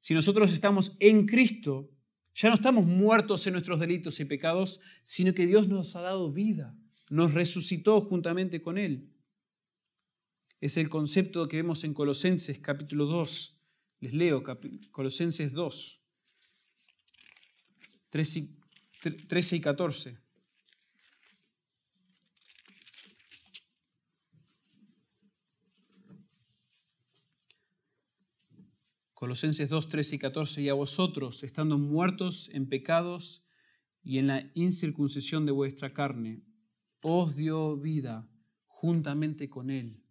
si nosotros estamos en Cristo, ya no estamos muertos en nuestros delitos y pecados, sino que Dios nos ha dado vida, nos resucitó juntamente con Él. Es el concepto que vemos en Colosenses capítulo 2. Les leo Colosenses 2, 13 y 14. Colosenses 2, 13 y 14, y a vosotros, estando muertos en pecados y en la incircuncisión de vuestra carne, os dio vida juntamente con Él,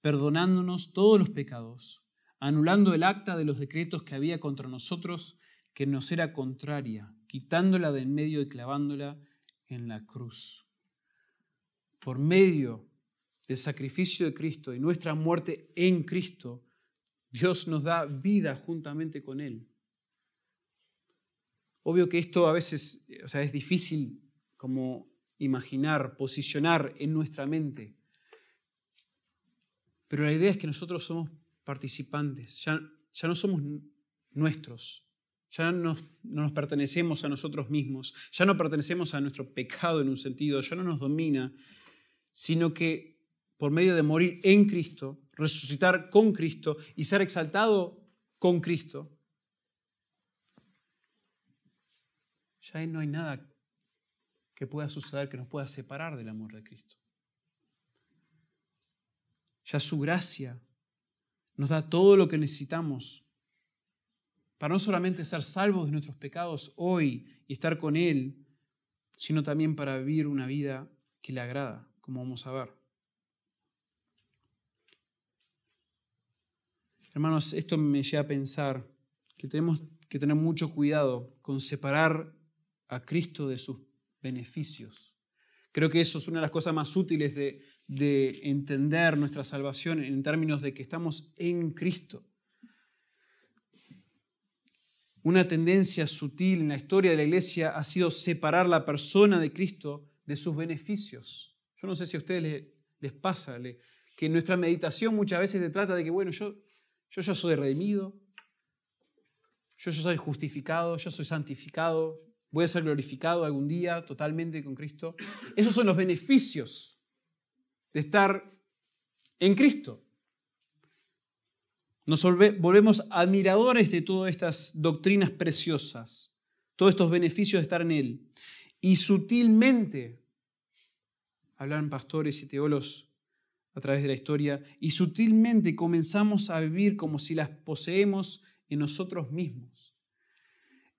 perdonándonos todos los pecados, anulando el acta de los decretos que había contra nosotros, que nos era contraria, quitándola de en medio y clavándola en la cruz. Por medio del sacrificio de Cristo y nuestra muerte en Cristo, Dios nos da vida juntamente con Él. Obvio que esto a veces o sea, es difícil como imaginar, posicionar en nuestra mente. Pero la idea es que nosotros somos participantes, ya, no somos nuestros, ya no nos pertenecemos a nosotros mismos, ya no pertenecemos a nuestro pecado en un sentido, ya no nos domina, sino que por medio de morir en Cristo, resucitar con Cristo y ser exaltado con Cristo, ya no hay nada que pueda suceder que nos pueda separar del amor de Cristo. Ya su gracia nos da todo lo que necesitamos para no solamente ser salvos de nuestros pecados hoy y estar con Él, sino también para vivir una vida que le agrada, como vamos a ver. Hermanos, esto me lleva a pensar que tenemos que tener mucho cuidado con separar a Cristo de sus beneficios. Creo que eso es una de las cosas más útiles de, de entender nuestra salvación en términos de que estamos en Cristo. Una tendencia sutil en la historia de la iglesia ha sido separar la persona de Cristo de sus beneficios. Yo no sé si a ustedes les, pasa, que nuestra meditación muchas veces se trata de que, bueno, yo yo ya soy redimido, yo ya soy justificado, yo soy santificado, voy a ser glorificado algún día totalmente con Cristo. Esos son los beneficios de estar en Cristo. Nos volvemos admiradores de todas estas doctrinas preciosas, todos estos beneficios de estar en Él. Y sutilmente, hablan pastores y teólogos a través de la historia y sutilmente comenzamos a vivir como si las poseemos en nosotros mismos.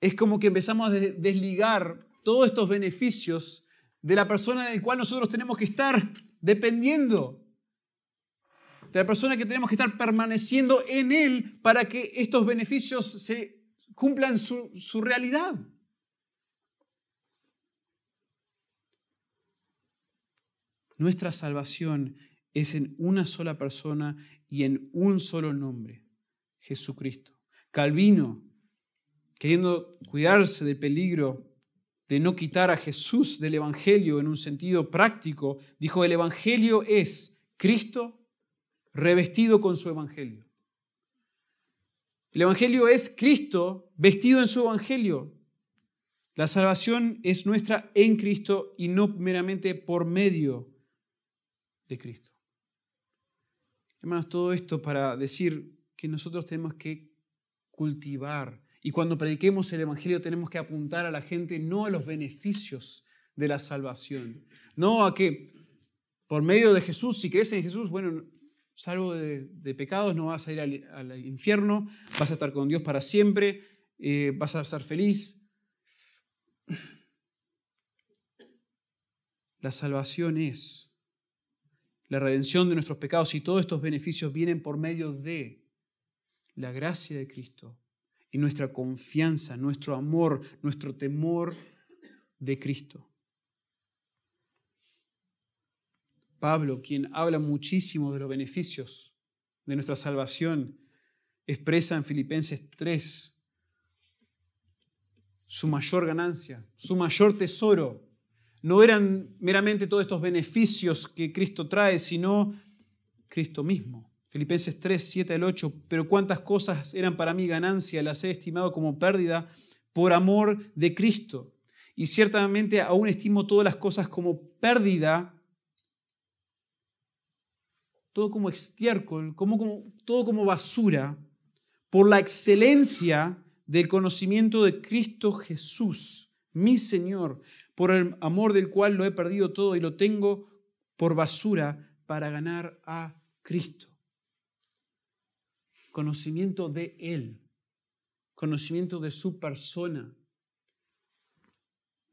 Es como que empezamos a desligar todos estos beneficios de la persona en la cual nosotros tenemos que estar dependiendo. de la persona que tenemos que estar permaneciendo en Él para que estos beneficios se cumplan su, su realidad. Nuestra salvación es en una sola persona y en un solo nombre, Jesucristo. Calvino, queriendo cuidarse del peligro de no quitar a Jesús del Evangelio en un sentido práctico, dijo, el Evangelio es Cristo revestido con su Evangelio. El Evangelio es Cristo vestido en su Evangelio. La salvación es nuestra en Cristo y no meramente por medio de Cristo. Hermanos, todo esto para decir que nosotros tenemos que cultivar y cuando prediquemos el Evangelio tenemos que apuntar a la gente no a los beneficios de la salvación, no a que por medio de Jesús, si crees en Jesús, bueno, salvo de, pecados, no vas a ir al, infierno, vas a estar con Dios para siempre, eh, vas a ser feliz. La salvación es la redención de nuestros pecados y todos estos beneficios vienen por medio de la gracia de Cristo y nuestra confianza, nuestro amor, nuestro temor de Cristo. Pablo, quien habla muchísimo de los beneficios de nuestra salvación, expresa en Filipenses 3 su mayor ganancia, su mayor tesoro. No eran meramente todos estos beneficios que Cristo trae, sino Cristo mismo. Filipenses 3, 7 al 8, pero cuántas cosas eran para mí ganancia, las he estimado como pérdida por amor de Cristo. Y ciertamente aún estimo todas las cosas como pérdida todo como estiércol, todo como basura, por la excelencia del conocimiento de Cristo Jesús, mi Señor, por el amor del cual lo he perdido todo y lo tengo por basura para ganar a Cristo. Conocimiento de Él, conocimiento de su persona.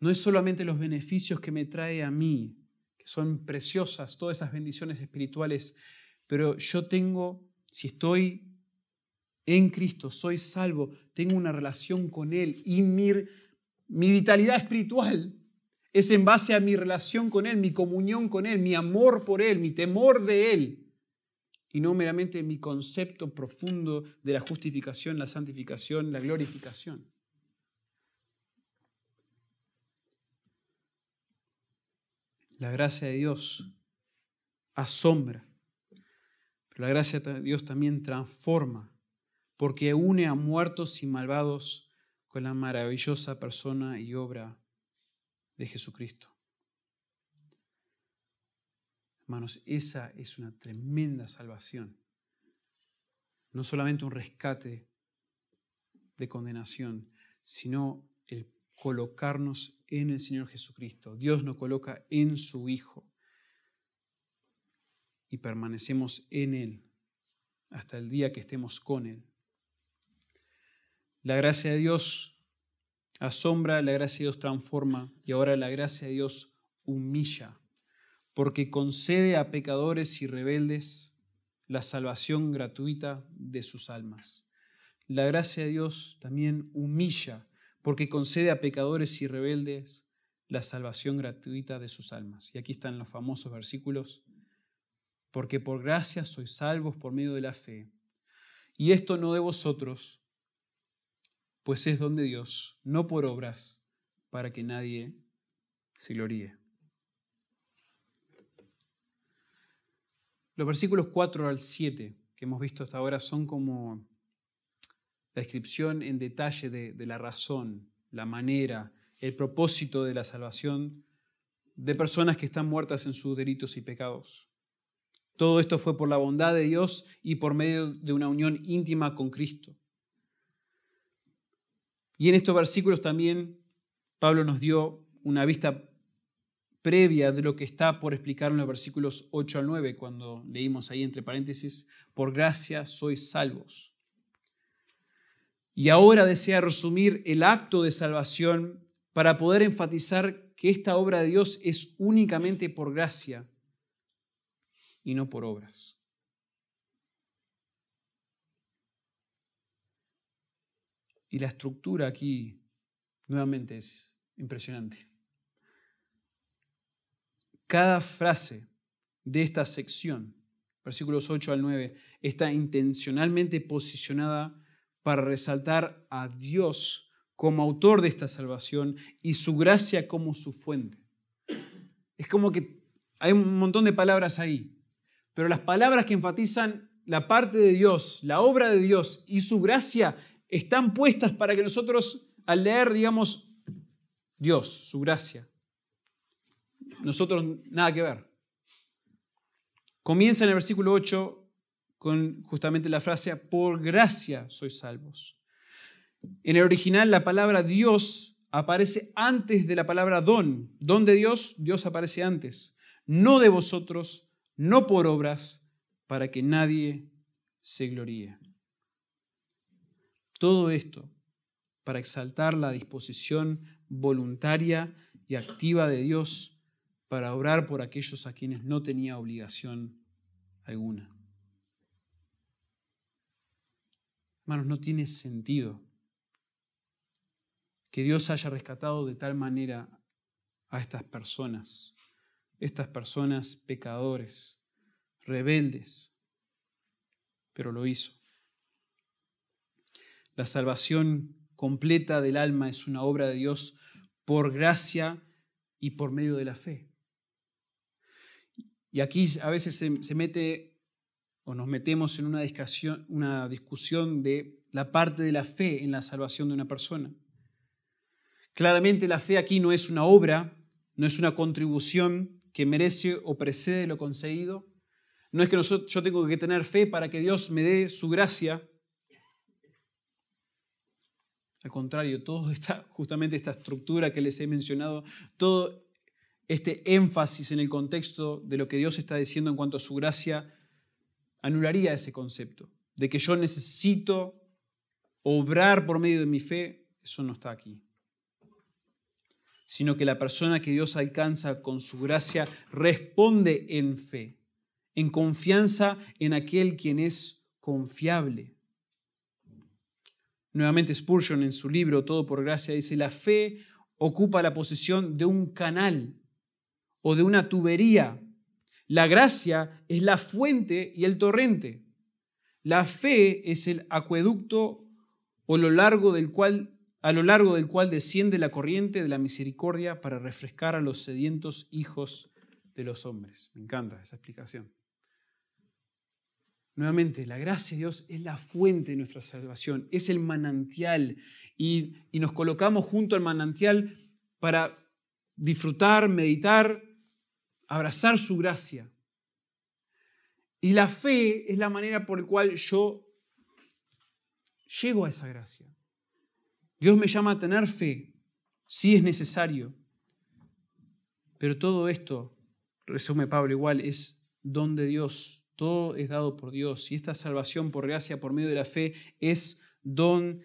No es solamente los beneficios que me trae a mí, que son preciosas, todas esas bendiciones espirituales, pero yo tengo, si estoy en Cristo, soy salvo, tengo una relación con Él y mi, mi vitalidad espiritual es en base a mi relación con Él, mi comunión con Él, mi amor por Él, mi temor de Él, y no meramente mi concepto profundo de la justificación, la santificación, la glorificación. La gracia de Dios asombra, pero la gracia de Dios también transforma, porque une a muertos y malvados con la maravillosa persona y obra de Jesucristo. Hermanos, esa es una tremenda salvación. No solamente un rescate de condenación, sino colocarnos en el Señor Jesucristo. Dios nos coloca en su Hijo y permanecemos en Él hasta el día que estemos con Él. La gracia de Dios asombra, la gracia de Dios transforma y ahora la gracia de Dios humilla, porque concede a pecadores y rebeldes la salvación gratuita de sus almas. La gracia de Dios también humilla porque concede a pecadores y rebeldes la salvación gratuita de sus almas. Y aquí están los famosos versículos, porque por gracia sois salvos por medio de la fe. Y esto no de vosotros, pues es don de Dios, no por obras, para que nadie se gloríe. Los versículos 4 al 7 que hemos visto hasta ahora son como la descripción en detalle de, la razón, la manera, el propósito de la salvación de personas que están muertas en sus delitos y pecados. Todo esto fue por la bondad de Dios y por medio de una unión íntima con Cristo. Y en estos versículos también Pablo nos dio una vista previa de lo que está por explicar en los versículos 8 al 9, cuando leímos ahí entre paréntesis, por gracia sois salvos. Y ahora desea resumir el acto de salvación para poder enfatizar que esta obra de Dios es únicamente por gracia y no por obras. Y la estructura aquí nuevamente es impresionante. Cada frase de esta sección, versículos 8 al 9, está intencionalmente posicionada para resaltar a Dios como autor de esta salvación y su gracia como su fuente. Es como que hay un montón de palabras ahí, pero las palabras que enfatizan la parte de Dios, la obra de Dios y su gracia están puestas para que nosotros al leer digamos Dios, su gracia. Nosotros nada que ver. Comienza en el versículo 8 con justamente la frase, por gracia sois salvos. En el original la palabra Dios aparece antes de la palabra don. Don de Dios, Dios aparece antes. No de vosotros, no por obras, para que nadie se gloríe. Todo esto para exaltar la disposición voluntaria y activa de Dios para orar por aquellos a quienes no tenía obligación alguna. Hermanos, no tiene sentido que Dios haya rescatado de tal manera a estas personas, estas personas pecadores, rebeldes, pero lo hizo. La salvación completa del alma es una obra de Dios por gracia y por medio de la fe. Y aquí a veces se, mete o nos metemos en una discusión, de la parte de la fe en la salvación de una persona. Claramente la fe aquí no es una obra, no es una contribución que merece o precede lo conseguido. No es que yo tengo que tener fe para que Dios me dé su gracia. Al contrario, todo está, justamente esta estructura que les he mencionado, todo este énfasis en el contexto de lo que Dios está diciendo en cuanto a su gracia, anularía ese concepto de que yo necesito obrar por medio de mi fe, eso no está aquí. Sino que la persona que Dios alcanza con su gracia responde en fe, en confianza en aquel quien es confiable. Nuevamente Spurgeon en su libro Todo por Gracia dice, la fe ocupa la posición de un canal o de una tubería la gracia es la fuente y el torrente. La fe es el acueducto o lo largo del cual, a lo largo del cual desciende la corriente de la misericordia para refrescar a los sedientos hijos de los hombres. Me encanta esa explicación. Nuevamente, la gracia de Dios es la fuente de nuestra salvación, es el manantial y, y nos colocamos junto al manantial para disfrutar, meditar, abrazar su gracia. Y la fe es la manera por la cual yo llego a esa gracia. Dios me llama a tener fe, si es necesario. Pero todo esto, resume Pablo igual, es don de Dios. Todo es dado por Dios. Y esta salvación por gracia, por medio de la fe, es don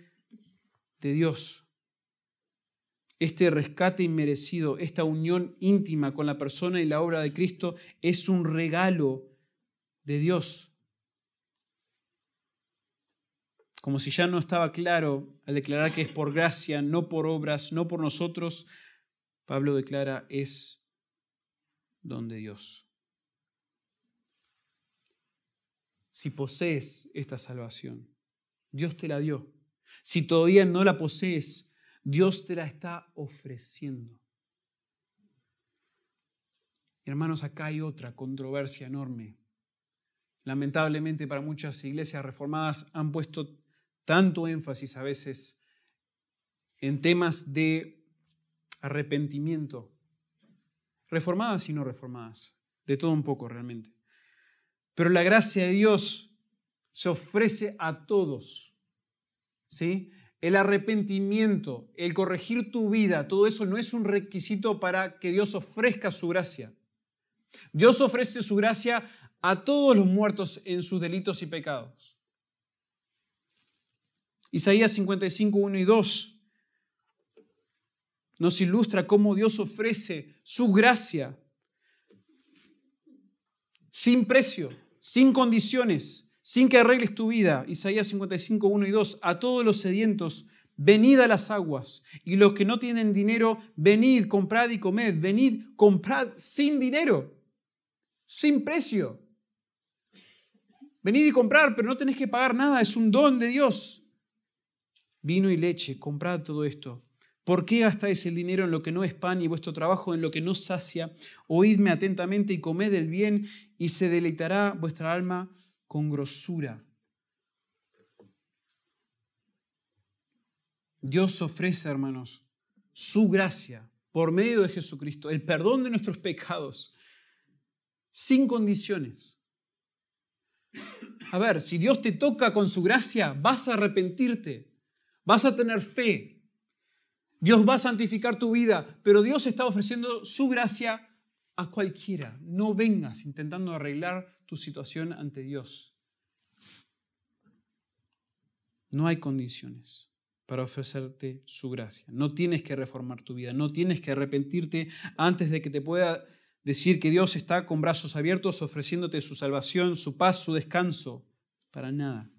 de Dios este rescate inmerecido, esta unión íntima con la persona y la obra de Cristo es un regalo de Dios. Como si ya no estaba claro al declarar que es por gracia, no por obras, no por nosotros, Pablo declara es don de Dios. Si posees esta salvación, Dios te la dio. Si todavía no la posees, Dios te la está ofreciendo. Hermanos, acá hay otra controversia enorme. Lamentablemente para muchas iglesias reformadas han puesto tanto énfasis a veces en temas de arrepentimiento, reformadas y no reformadas, de todo un poco realmente. Pero la gracia de Dios se ofrece a todos. ¿Sí? El arrepentimiento, el corregir tu vida, todo eso no es un requisito para que Dios ofrezca su gracia. Dios ofrece su gracia a todos los muertos en sus delitos y pecados. Isaías 55, 1 y 2 nos ilustra cómo Dios ofrece su gracia sin precio, sin condiciones, sin que arregles tu vida, Isaías 55, 1 y 2, a todos los sedientos venid a las aguas. Y los que no tienen dinero, venid, comprad y comed. Venid, comprad sin dinero, sin precio. Venid y comprar, pero no tenéis que pagar nada, es un don de Dios. Vino y leche, comprad todo esto. ¿Por qué gastáis el dinero en lo que no es pan y vuestro trabajo en lo que no sacia? Oídme atentamente y comed el bien y se deleitará vuestra alma con grosura. Dios ofrece, hermanos, su gracia por medio de Jesucristo, el perdón de nuestros pecados, sin condiciones. A ver, si Dios te toca con su gracia, vas a arrepentirte, vas a tener fe, Dios va a santificar tu vida, pero Dios está ofreciendo su gracia a cualquiera. No vengas intentando arreglar tu situación ante Dios. No hay condiciones para ofrecerte su gracia. No tienes que reformar tu vida, no tienes que arrepentirte antes de que te pueda decir que Dios está con brazos abiertos ofreciéndote su salvación, su paz, su descanso. Para nada.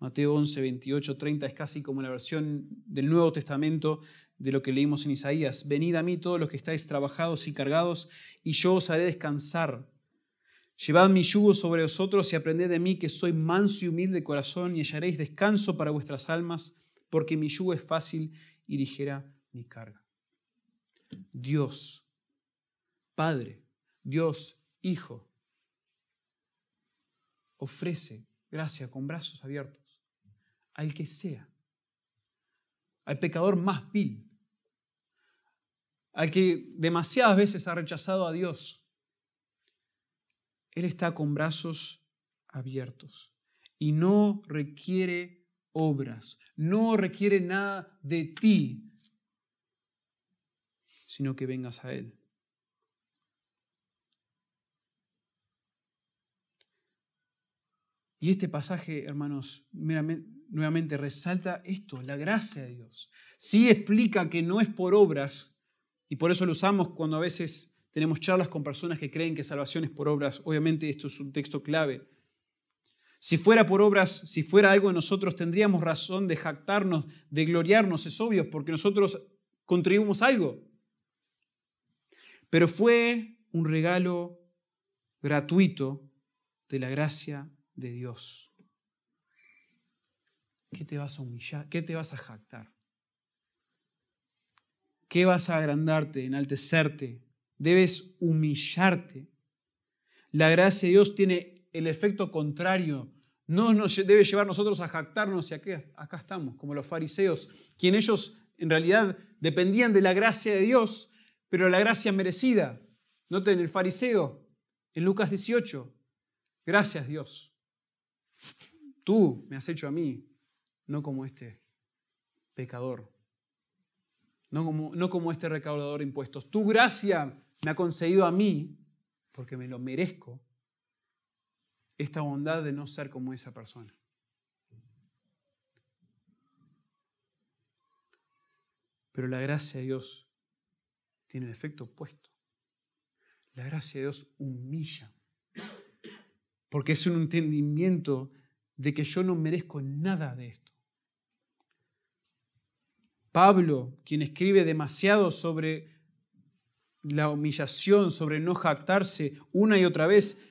Mateo 11, 28, 30 es casi como la versión del Nuevo Testamento de lo que leímos en Isaías. Venid a mí todos los que estáis trabajados y cargados, y yo os haré descansar. Llevad mi yugo sobre vosotros y aprended de mí que soy manso y humilde de corazón y hallaréis descanso para vuestras almas, porque mi yugo es fácil y ligera mi carga. Dios, Padre, Dios, Hijo, ofrece gracia con brazos abiertos al que sea, al pecador más vil, al que demasiadas veces ha rechazado a Dios él está con brazos abiertos y no requiere obras, no requiere nada de ti, sino que vengas a Él. Y este pasaje, hermanos, nuevamente resalta esto, la gracia de Dios. Sí explica que no es por obras, y por eso lo usamos cuando a veces tenemos charlas con personas que creen que salvación es por obras. Obviamente esto es un texto clave. Si fuera por obras, si fuera algo de nosotros, tendríamos razón de jactarnos, de gloriarnos, es obvio, porque nosotros contribuimos algo. Pero fue un regalo gratuito de la gracia de Dios. ¿Qué te vas a humillar? ¿Qué te vas a jactar? ¿Qué vas a agrandarte, enaltecerte, debes humillarte. La gracia de Dios tiene el efecto contrario. No nos debe llevar nosotros a jactarnos y acá, acá estamos, como los fariseos, quien ellos en realidad dependían de la gracia de Dios, pero la gracia merecida. Noten el fariseo en Lucas 18. Gracias Dios. Tú me has hecho a mí, no como este pecador, no como, este recaudador de impuestos. Tu gracia me ha concedido a mí, porque me lo merezco, esta bondad de no ser como esa persona. Pero la gracia de Dios tiene el efecto opuesto. La gracia de Dios humilla, porque es un entendimiento de que yo no merezco nada de esto. Pablo, quien escribe demasiado sobre la humillación, sobre no jactarse una y otra vez,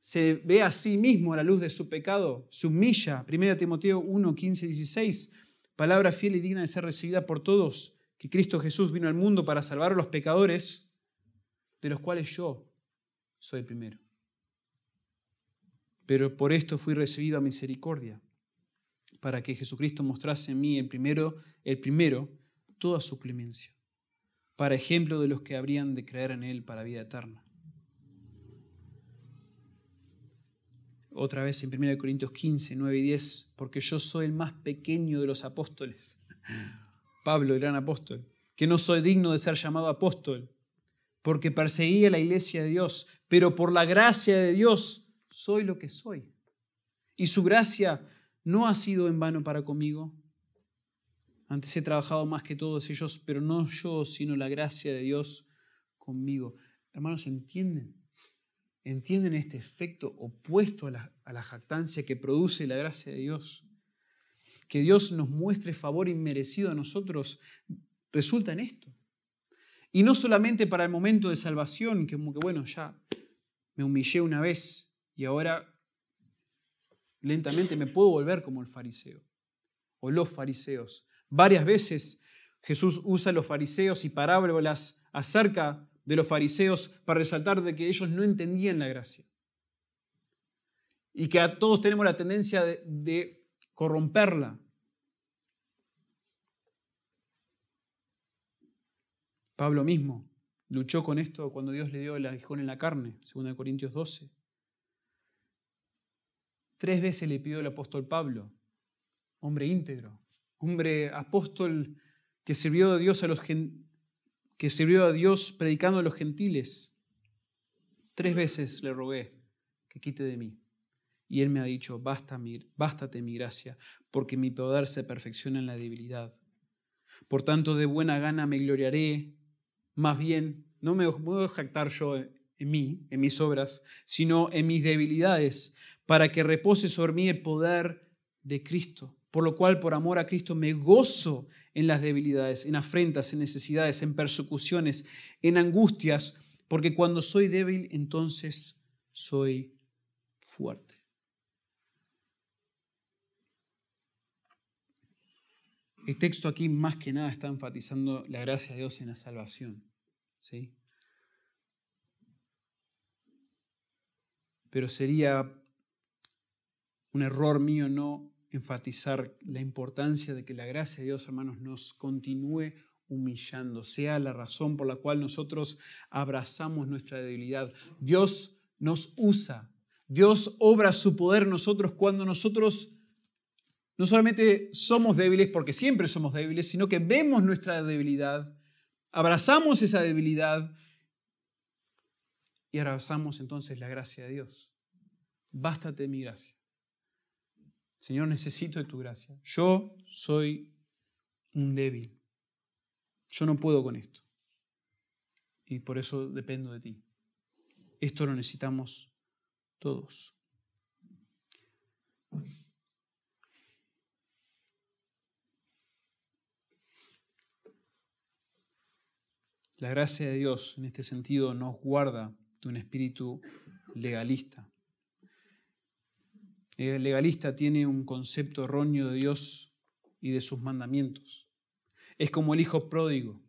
se ve a sí mismo a la luz de su pecado, se humilla. 1 Timoteo 1, 15, 16, palabra fiel y digna de ser recibida por todos, que Cristo Jesús vino al mundo para salvar a los pecadores, de los cuales yo soy el primero. Pero por esto fui recibido a misericordia, para que Jesucristo mostrase en mí el primero, el primero, toda su clemencia para ejemplo de los que habrían de creer en Él para vida eterna. Otra vez en 1 Corintios 15, 9 y 10, porque yo soy el más pequeño de los apóstoles, Pablo, el gran apóstol, que no soy digno de ser llamado apóstol, porque perseguí a la iglesia de Dios, pero por la gracia de Dios soy lo que soy. Y su gracia no ha sido en vano para conmigo, antes he trabajado más que todos ellos, pero no yo, sino la gracia de Dios conmigo. Hermanos, ¿entienden? ¿Entienden este efecto opuesto a la, jactancia que produce la gracia de Dios? que Dios nos muestre favor inmerecido a nosotros, resulta en esto. Y no solamente para el momento de salvación, que como que bueno, ya me humillé una vez y ahora lentamente me puedo volver como el fariseo o los fariseos. Varias veces Jesús usa los fariseos y parábolas acerca de los fariseos para resaltar de que ellos no entendían la gracia. Y que a todos tenemos la tendencia de, de corromperla. Pablo mismo luchó con esto cuando Dios le dio el aguijón en la carne, 2 Corintios 12. Tres veces le pidió el apóstol Pablo, hombre íntegro, hombre apóstol que sirvió a Dios a los que sirvió Dios predicando a los gentiles. Tres veces le rogué que quite de mí. Y él me ha dicho, Basta, bástate mi gracia, porque mi poder se perfecciona en la debilidad. Por tanto, de buena gana me gloriaré, más bien, no me a jactar yo en mí, en mis obras, sino en mis debilidades, para que repose sobre mí el poder de Cristo. Por lo cual, por amor a Cristo, me gozo en las debilidades, en afrentas, en necesidades, en persecuciones, en angustias, porque cuando soy débil, entonces soy fuerte. El texto aquí más que nada está enfatizando la gracia de Dios en la salvación. ¿sí? Pero sería un error mío no enfatizar la importancia de que la gracia de Dios, hermanos, nos continúe humillando, sea la razón por la cual nosotros abrazamos nuestra debilidad. Dios nos usa, Dios obra su poder en nosotros cuando nosotros no solamente somos débiles, porque siempre somos débiles, sino que vemos nuestra debilidad, abrazamos esa debilidad y abrazamos entonces la gracia de Dios. Bástate mi gracia. Señor, necesito de tu gracia. Yo soy un débil. Yo no puedo con esto. Y por eso dependo de ti. Esto lo necesitamos todos. La gracia de Dios en este sentido nos guarda de un espíritu legalista. El legalista tiene un concepto erróneo de Dios y de sus mandamientos. Es como el hijo pródigo,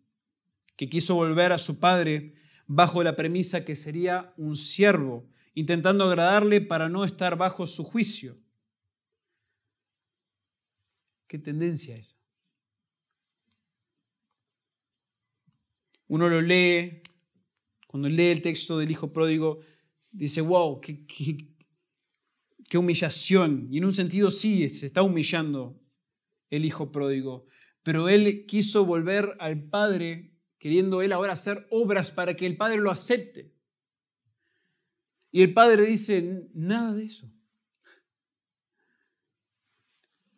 que quiso volver a su padre bajo la premisa que sería un siervo, intentando agradarle para no estar bajo su juicio. ¿Qué tendencia esa? Uno lo lee, cuando lee el texto del hijo pródigo, dice, wow, qué, qué humillación. Y en un sentido sí, se está humillando el hijo pródigo. Pero él quiso volver al padre, queriendo él ahora hacer obras para que el padre lo acepte. Y el padre dice, nada de eso.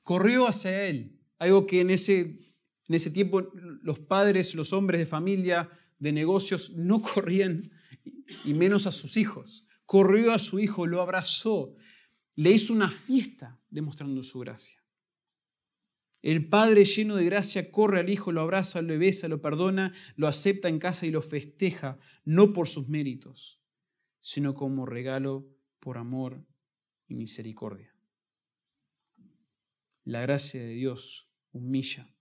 Corrió hacia él, algo que en ese, en ese tiempo los padres, los hombres de familia, de negocios, no corrían, y menos a sus hijos. Corrió a su hijo, lo abrazó, le hizo una fiesta demostrando su gracia. El Padre lleno de gracia corre al Hijo, lo abraza, lo besa, lo perdona, lo acepta en casa y lo festeja, no por sus méritos, sino como regalo por amor y misericordia. La gracia de Dios humilla.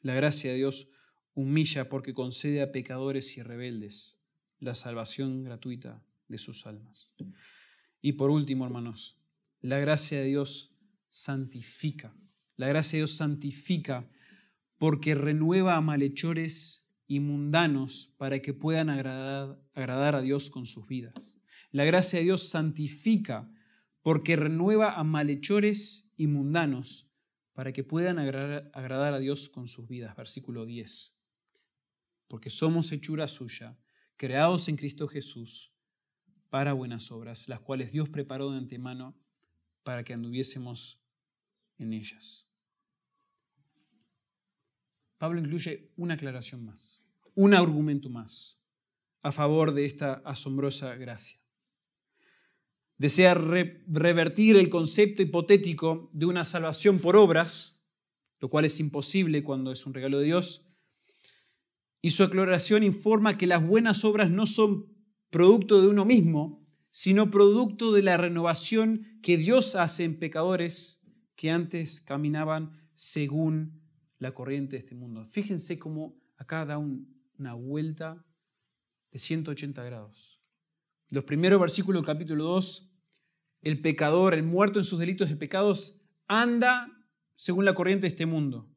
La gracia de Dios humilla porque concede a pecadores y rebeldes la salvación gratuita de sus almas. Y por último, hermanos, la gracia de Dios santifica. La gracia de Dios santifica porque renueva a malhechores y mundanos para que puedan agradar, a Dios con sus vidas. La gracia de Dios santifica porque renueva a malhechores y mundanos para que puedan agradar, agradar a Dios con sus vidas. Versículo 10. Porque somos hechura suya, creados en Cristo Jesús para buenas obras, las cuales Dios preparó de antemano para que anduviésemos en ellas. Pablo incluye una aclaración más, un argumento más a favor de esta asombrosa gracia. desea revertir el concepto hipotético de una salvación por obras, lo cual es imposible cuando es un regalo de Dios. Y su aclaración informa que las buenas obras no son producto de uno mismo, sino producto de la renovación que Dios hace en pecadores que antes caminaban según la corriente de este mundo. Fíjense cómo acá da una vuelta de 180 grados. Los primeros versículos del capítulo 2, el pecador, el muerto en sus delitos de pecados, anda según la corriente de este mundo.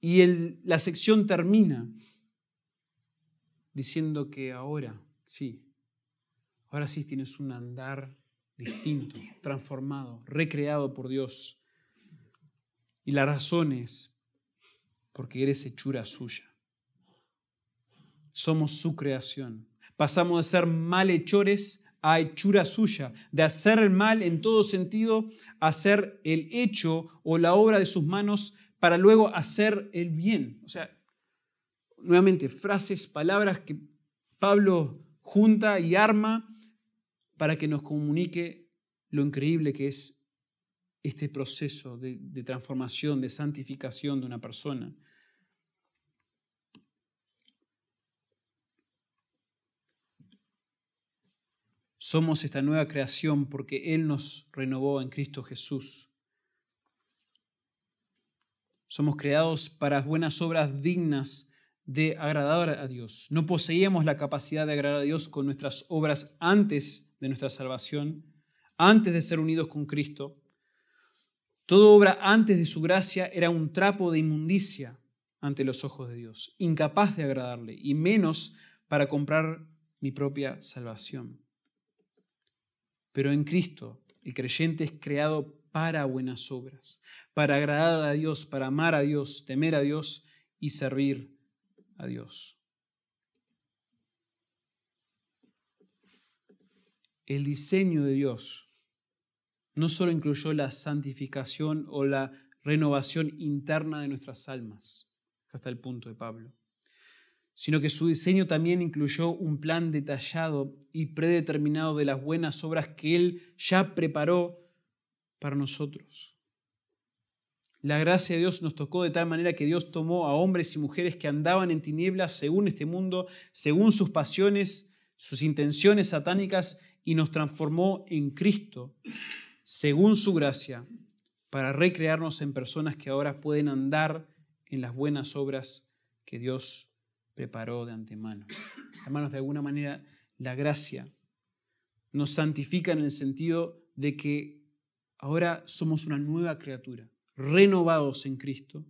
Y la sección termina diciendo que ahora, sí, ahora sí tienes un andar distinto, transformado, recreado por Dios. Y la razón es porque eres hechura suya. Somos su creación. Pasamos de ser malhechores a hechura suya, de hacer el mal en todo sentido, a hacer el hecho o la obra de sus manos para luego hacer el bien. O sea, nuevamente, frases, palabras que Pablo junta y arma para que nos comunique lo increíble que es este proceso de, transformación, de santificación de una persona. Somos esta nueva creación porque Él nos renovó en Cristo Jesús. Somos creados para buenas obras dignas de agradar a Dios. No poseíamos la capacidad de agradar a Dios con nuestras obras antes de nuestra salvación, antes de ser unidos con Cristo. Toda obra antes de su gracia era un trapo de inmundicia ante los ojos de Dios, incapaz de agradarle, y menos para comprar mi propia salvación. Pero en Cristo el creyente es creado para buenas obras, para agradar a Dios, para amar a Dios, temer a Dios y servir a Dios. El diseño de Dios no solo incluyó la santificación o la renovación interna de nuestras almas, hasta el punto de Pablo, sino que su diseño también incluyó un plan detallado y predeterminado de las buenas obras que Él ya preparó para nosotros. La gracia de Dios nos tocó de tal manera que Dios tomó a hombres y mujeres que andaban en tinieblas según este mundo, según sus pasiones, sus intenciones satánicas, y nos transformó en Cristo, según su gracia, para recrearnos en personas que ahora pueden andar en las buenas obras que Dios preparó de antemano. Hermanos, de alguna manera, la gracia nos santifica en el sentido de que ahora somos una nueva criatura, renovados en Cristo.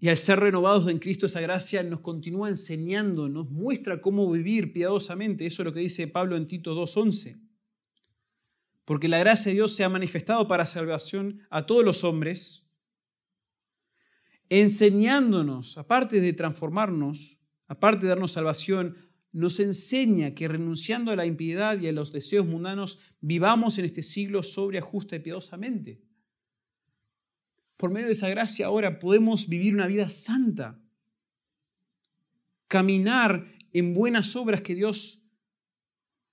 Y al ser renovados en Cristo, esa gracia nos continúa enseñando, nos muestra cómo vivir piadosamente. Eso es lo que dice Pablo en Tito 2.11. Porque la gracia de Dios se ha manifestado para salvación a todos los hombres, enseñándonos, aparte de transformarnos, aparte de darnos salvación, nos enseña que renunciando a la impiedad y a los deseos mundanos, vivamos en este siglo sobria, justa y piadosamente. Por medio de esa gracia ahora podemos vivir una vida santa, caminar en buenas obras que Dios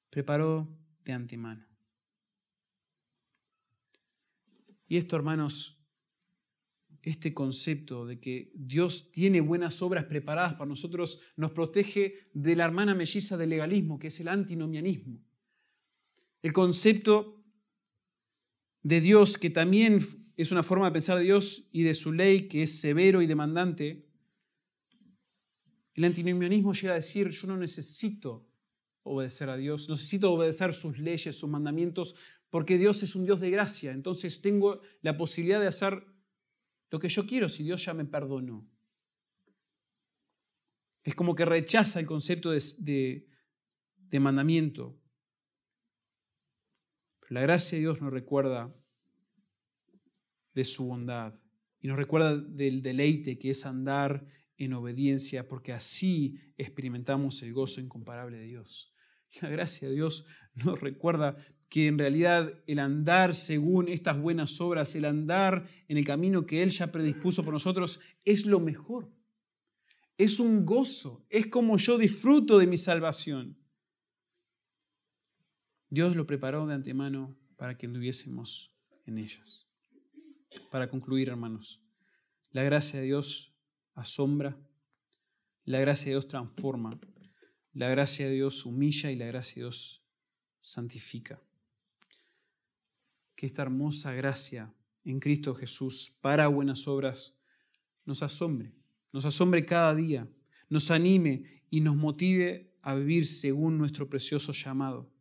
preparó de antemano. Y esto, hermanos, este concepto de que Dios tiene buenas obras preparadas para nosotros nos protege de la hermana melliza del legalismo, que es el antinomianismo. El concepto de Dios, que también es una forma de pensar de Dios y de su ley, que es severo y demandante. El antinomianismo llega a decir, yo no necesito obedecer a Dios, necesito obedecer sus leyes, sus mandamientos, porque Dios es un Dios de gracia. Entonces tengo la posibilidad de hacer lo que yo quiero si Dios ya me perdonó. Es como que rechaza el concepto de, de, mandamiento. La gracia de Dios nos recuerda de su bondad y nos recuerda del deleite que es andar en obediencia, porque así experimentamos el gozo incomparable de Dios. La gracia de Dios nos recuerda que en realidad el andar según estas buenas obras, el andar en el camino que Él ya predispuso por nosotros, es lo mejor. Es un gozo, es como yo disfruto de mi salvación. Dios lo preparó de antemano para que anduviésemos en ellas. Para concluir, hermanos, la gracia de Dios asombra, la gracia de Dios transforma, la gracia de Dios humilla y la gracia de Dios santifica. Que esta hermosa gracia en Cristo Jesús para buenas obras nos asombre, nos asombre cada día, nos anime y nos motive a vivir según nuestro precioso llamado,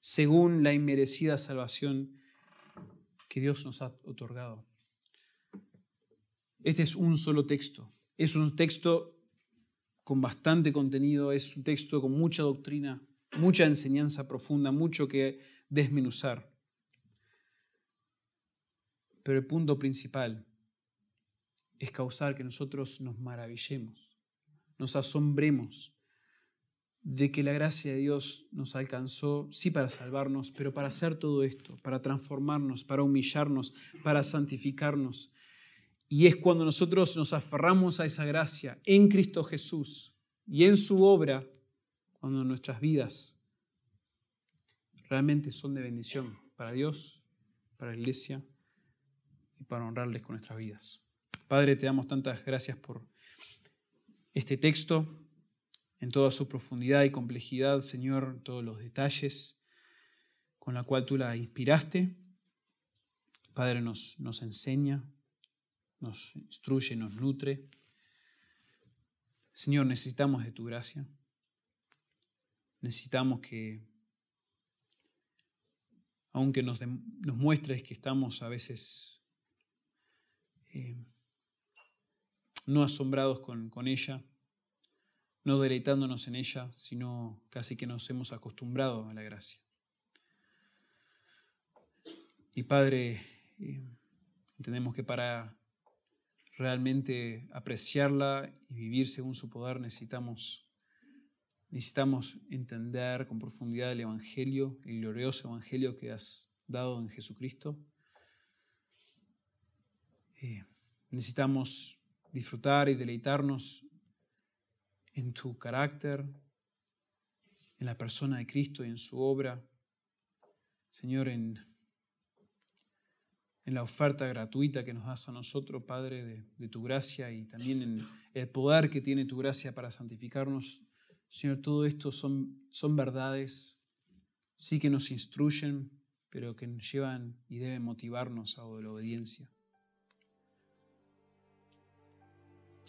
según la inmerecida salvación que Dios nos ha otorgado. Este es un solo texto, es un texto con bastante contenido, es un texto con mucha doctrina, mucha enseñanza profunda, mucho que desmenuzar. Pero el punto principal es causar que nosotros nos maravillemos, nos asombremos de que la gracia de Dios nos alcanzó, sí para salvarnos, pero para hacer todo esto, para transformarnos, para humillarnos, para santificarnos. Y es cuando nosotros nos aferramos a esa gracia en Cristo Jesús y en su obra, cuando nuestras vidas realmente son de bendición para Dios, para la iglesia y para honrarles con nuestras vidas. Padre, te damos tantas gracias por este texto, en toda su profundidad y complejidad, Señor, todos los detalles con la cual tú la inspiraste. Padre, nos, nos enseña, nos instruye, nos nutre. Señor, necesitamos de tu gracia. Necesitamos que, aunque nos, muestres que estamos a veces eh, no asombrados con ella, no deleitándonos en ella, sino casi que nos hemos acostumbrado a la gracia. Y Padre, eh, entendemos que para realmente apreciarla y vivir según su poder necesitamos, necesitamos entender con profundidad el Evangelio, el glorioso Evangelio que has dado en Jesucristo. Eh, necesitamos disfrutar y deleitarnos en tu carácter, en la persona de Cristo y en su obra. Señor, en, en la oferta gratuita que nos das a nosotros, Padre, de, de, tu gracia y también en el poder que tiene tu gracia para santificarnos. Señor, todo esto son, son verdades, sí que nos instruyen, pero que nos llevan y deben motivarnos a la obediencia.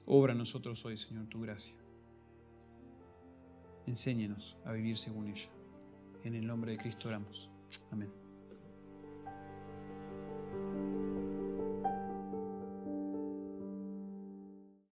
Obra nosotros hoy, Señor, tu gracia. Enséñenos a vivir según ella. En el nombre de Cristo oramos. Amén.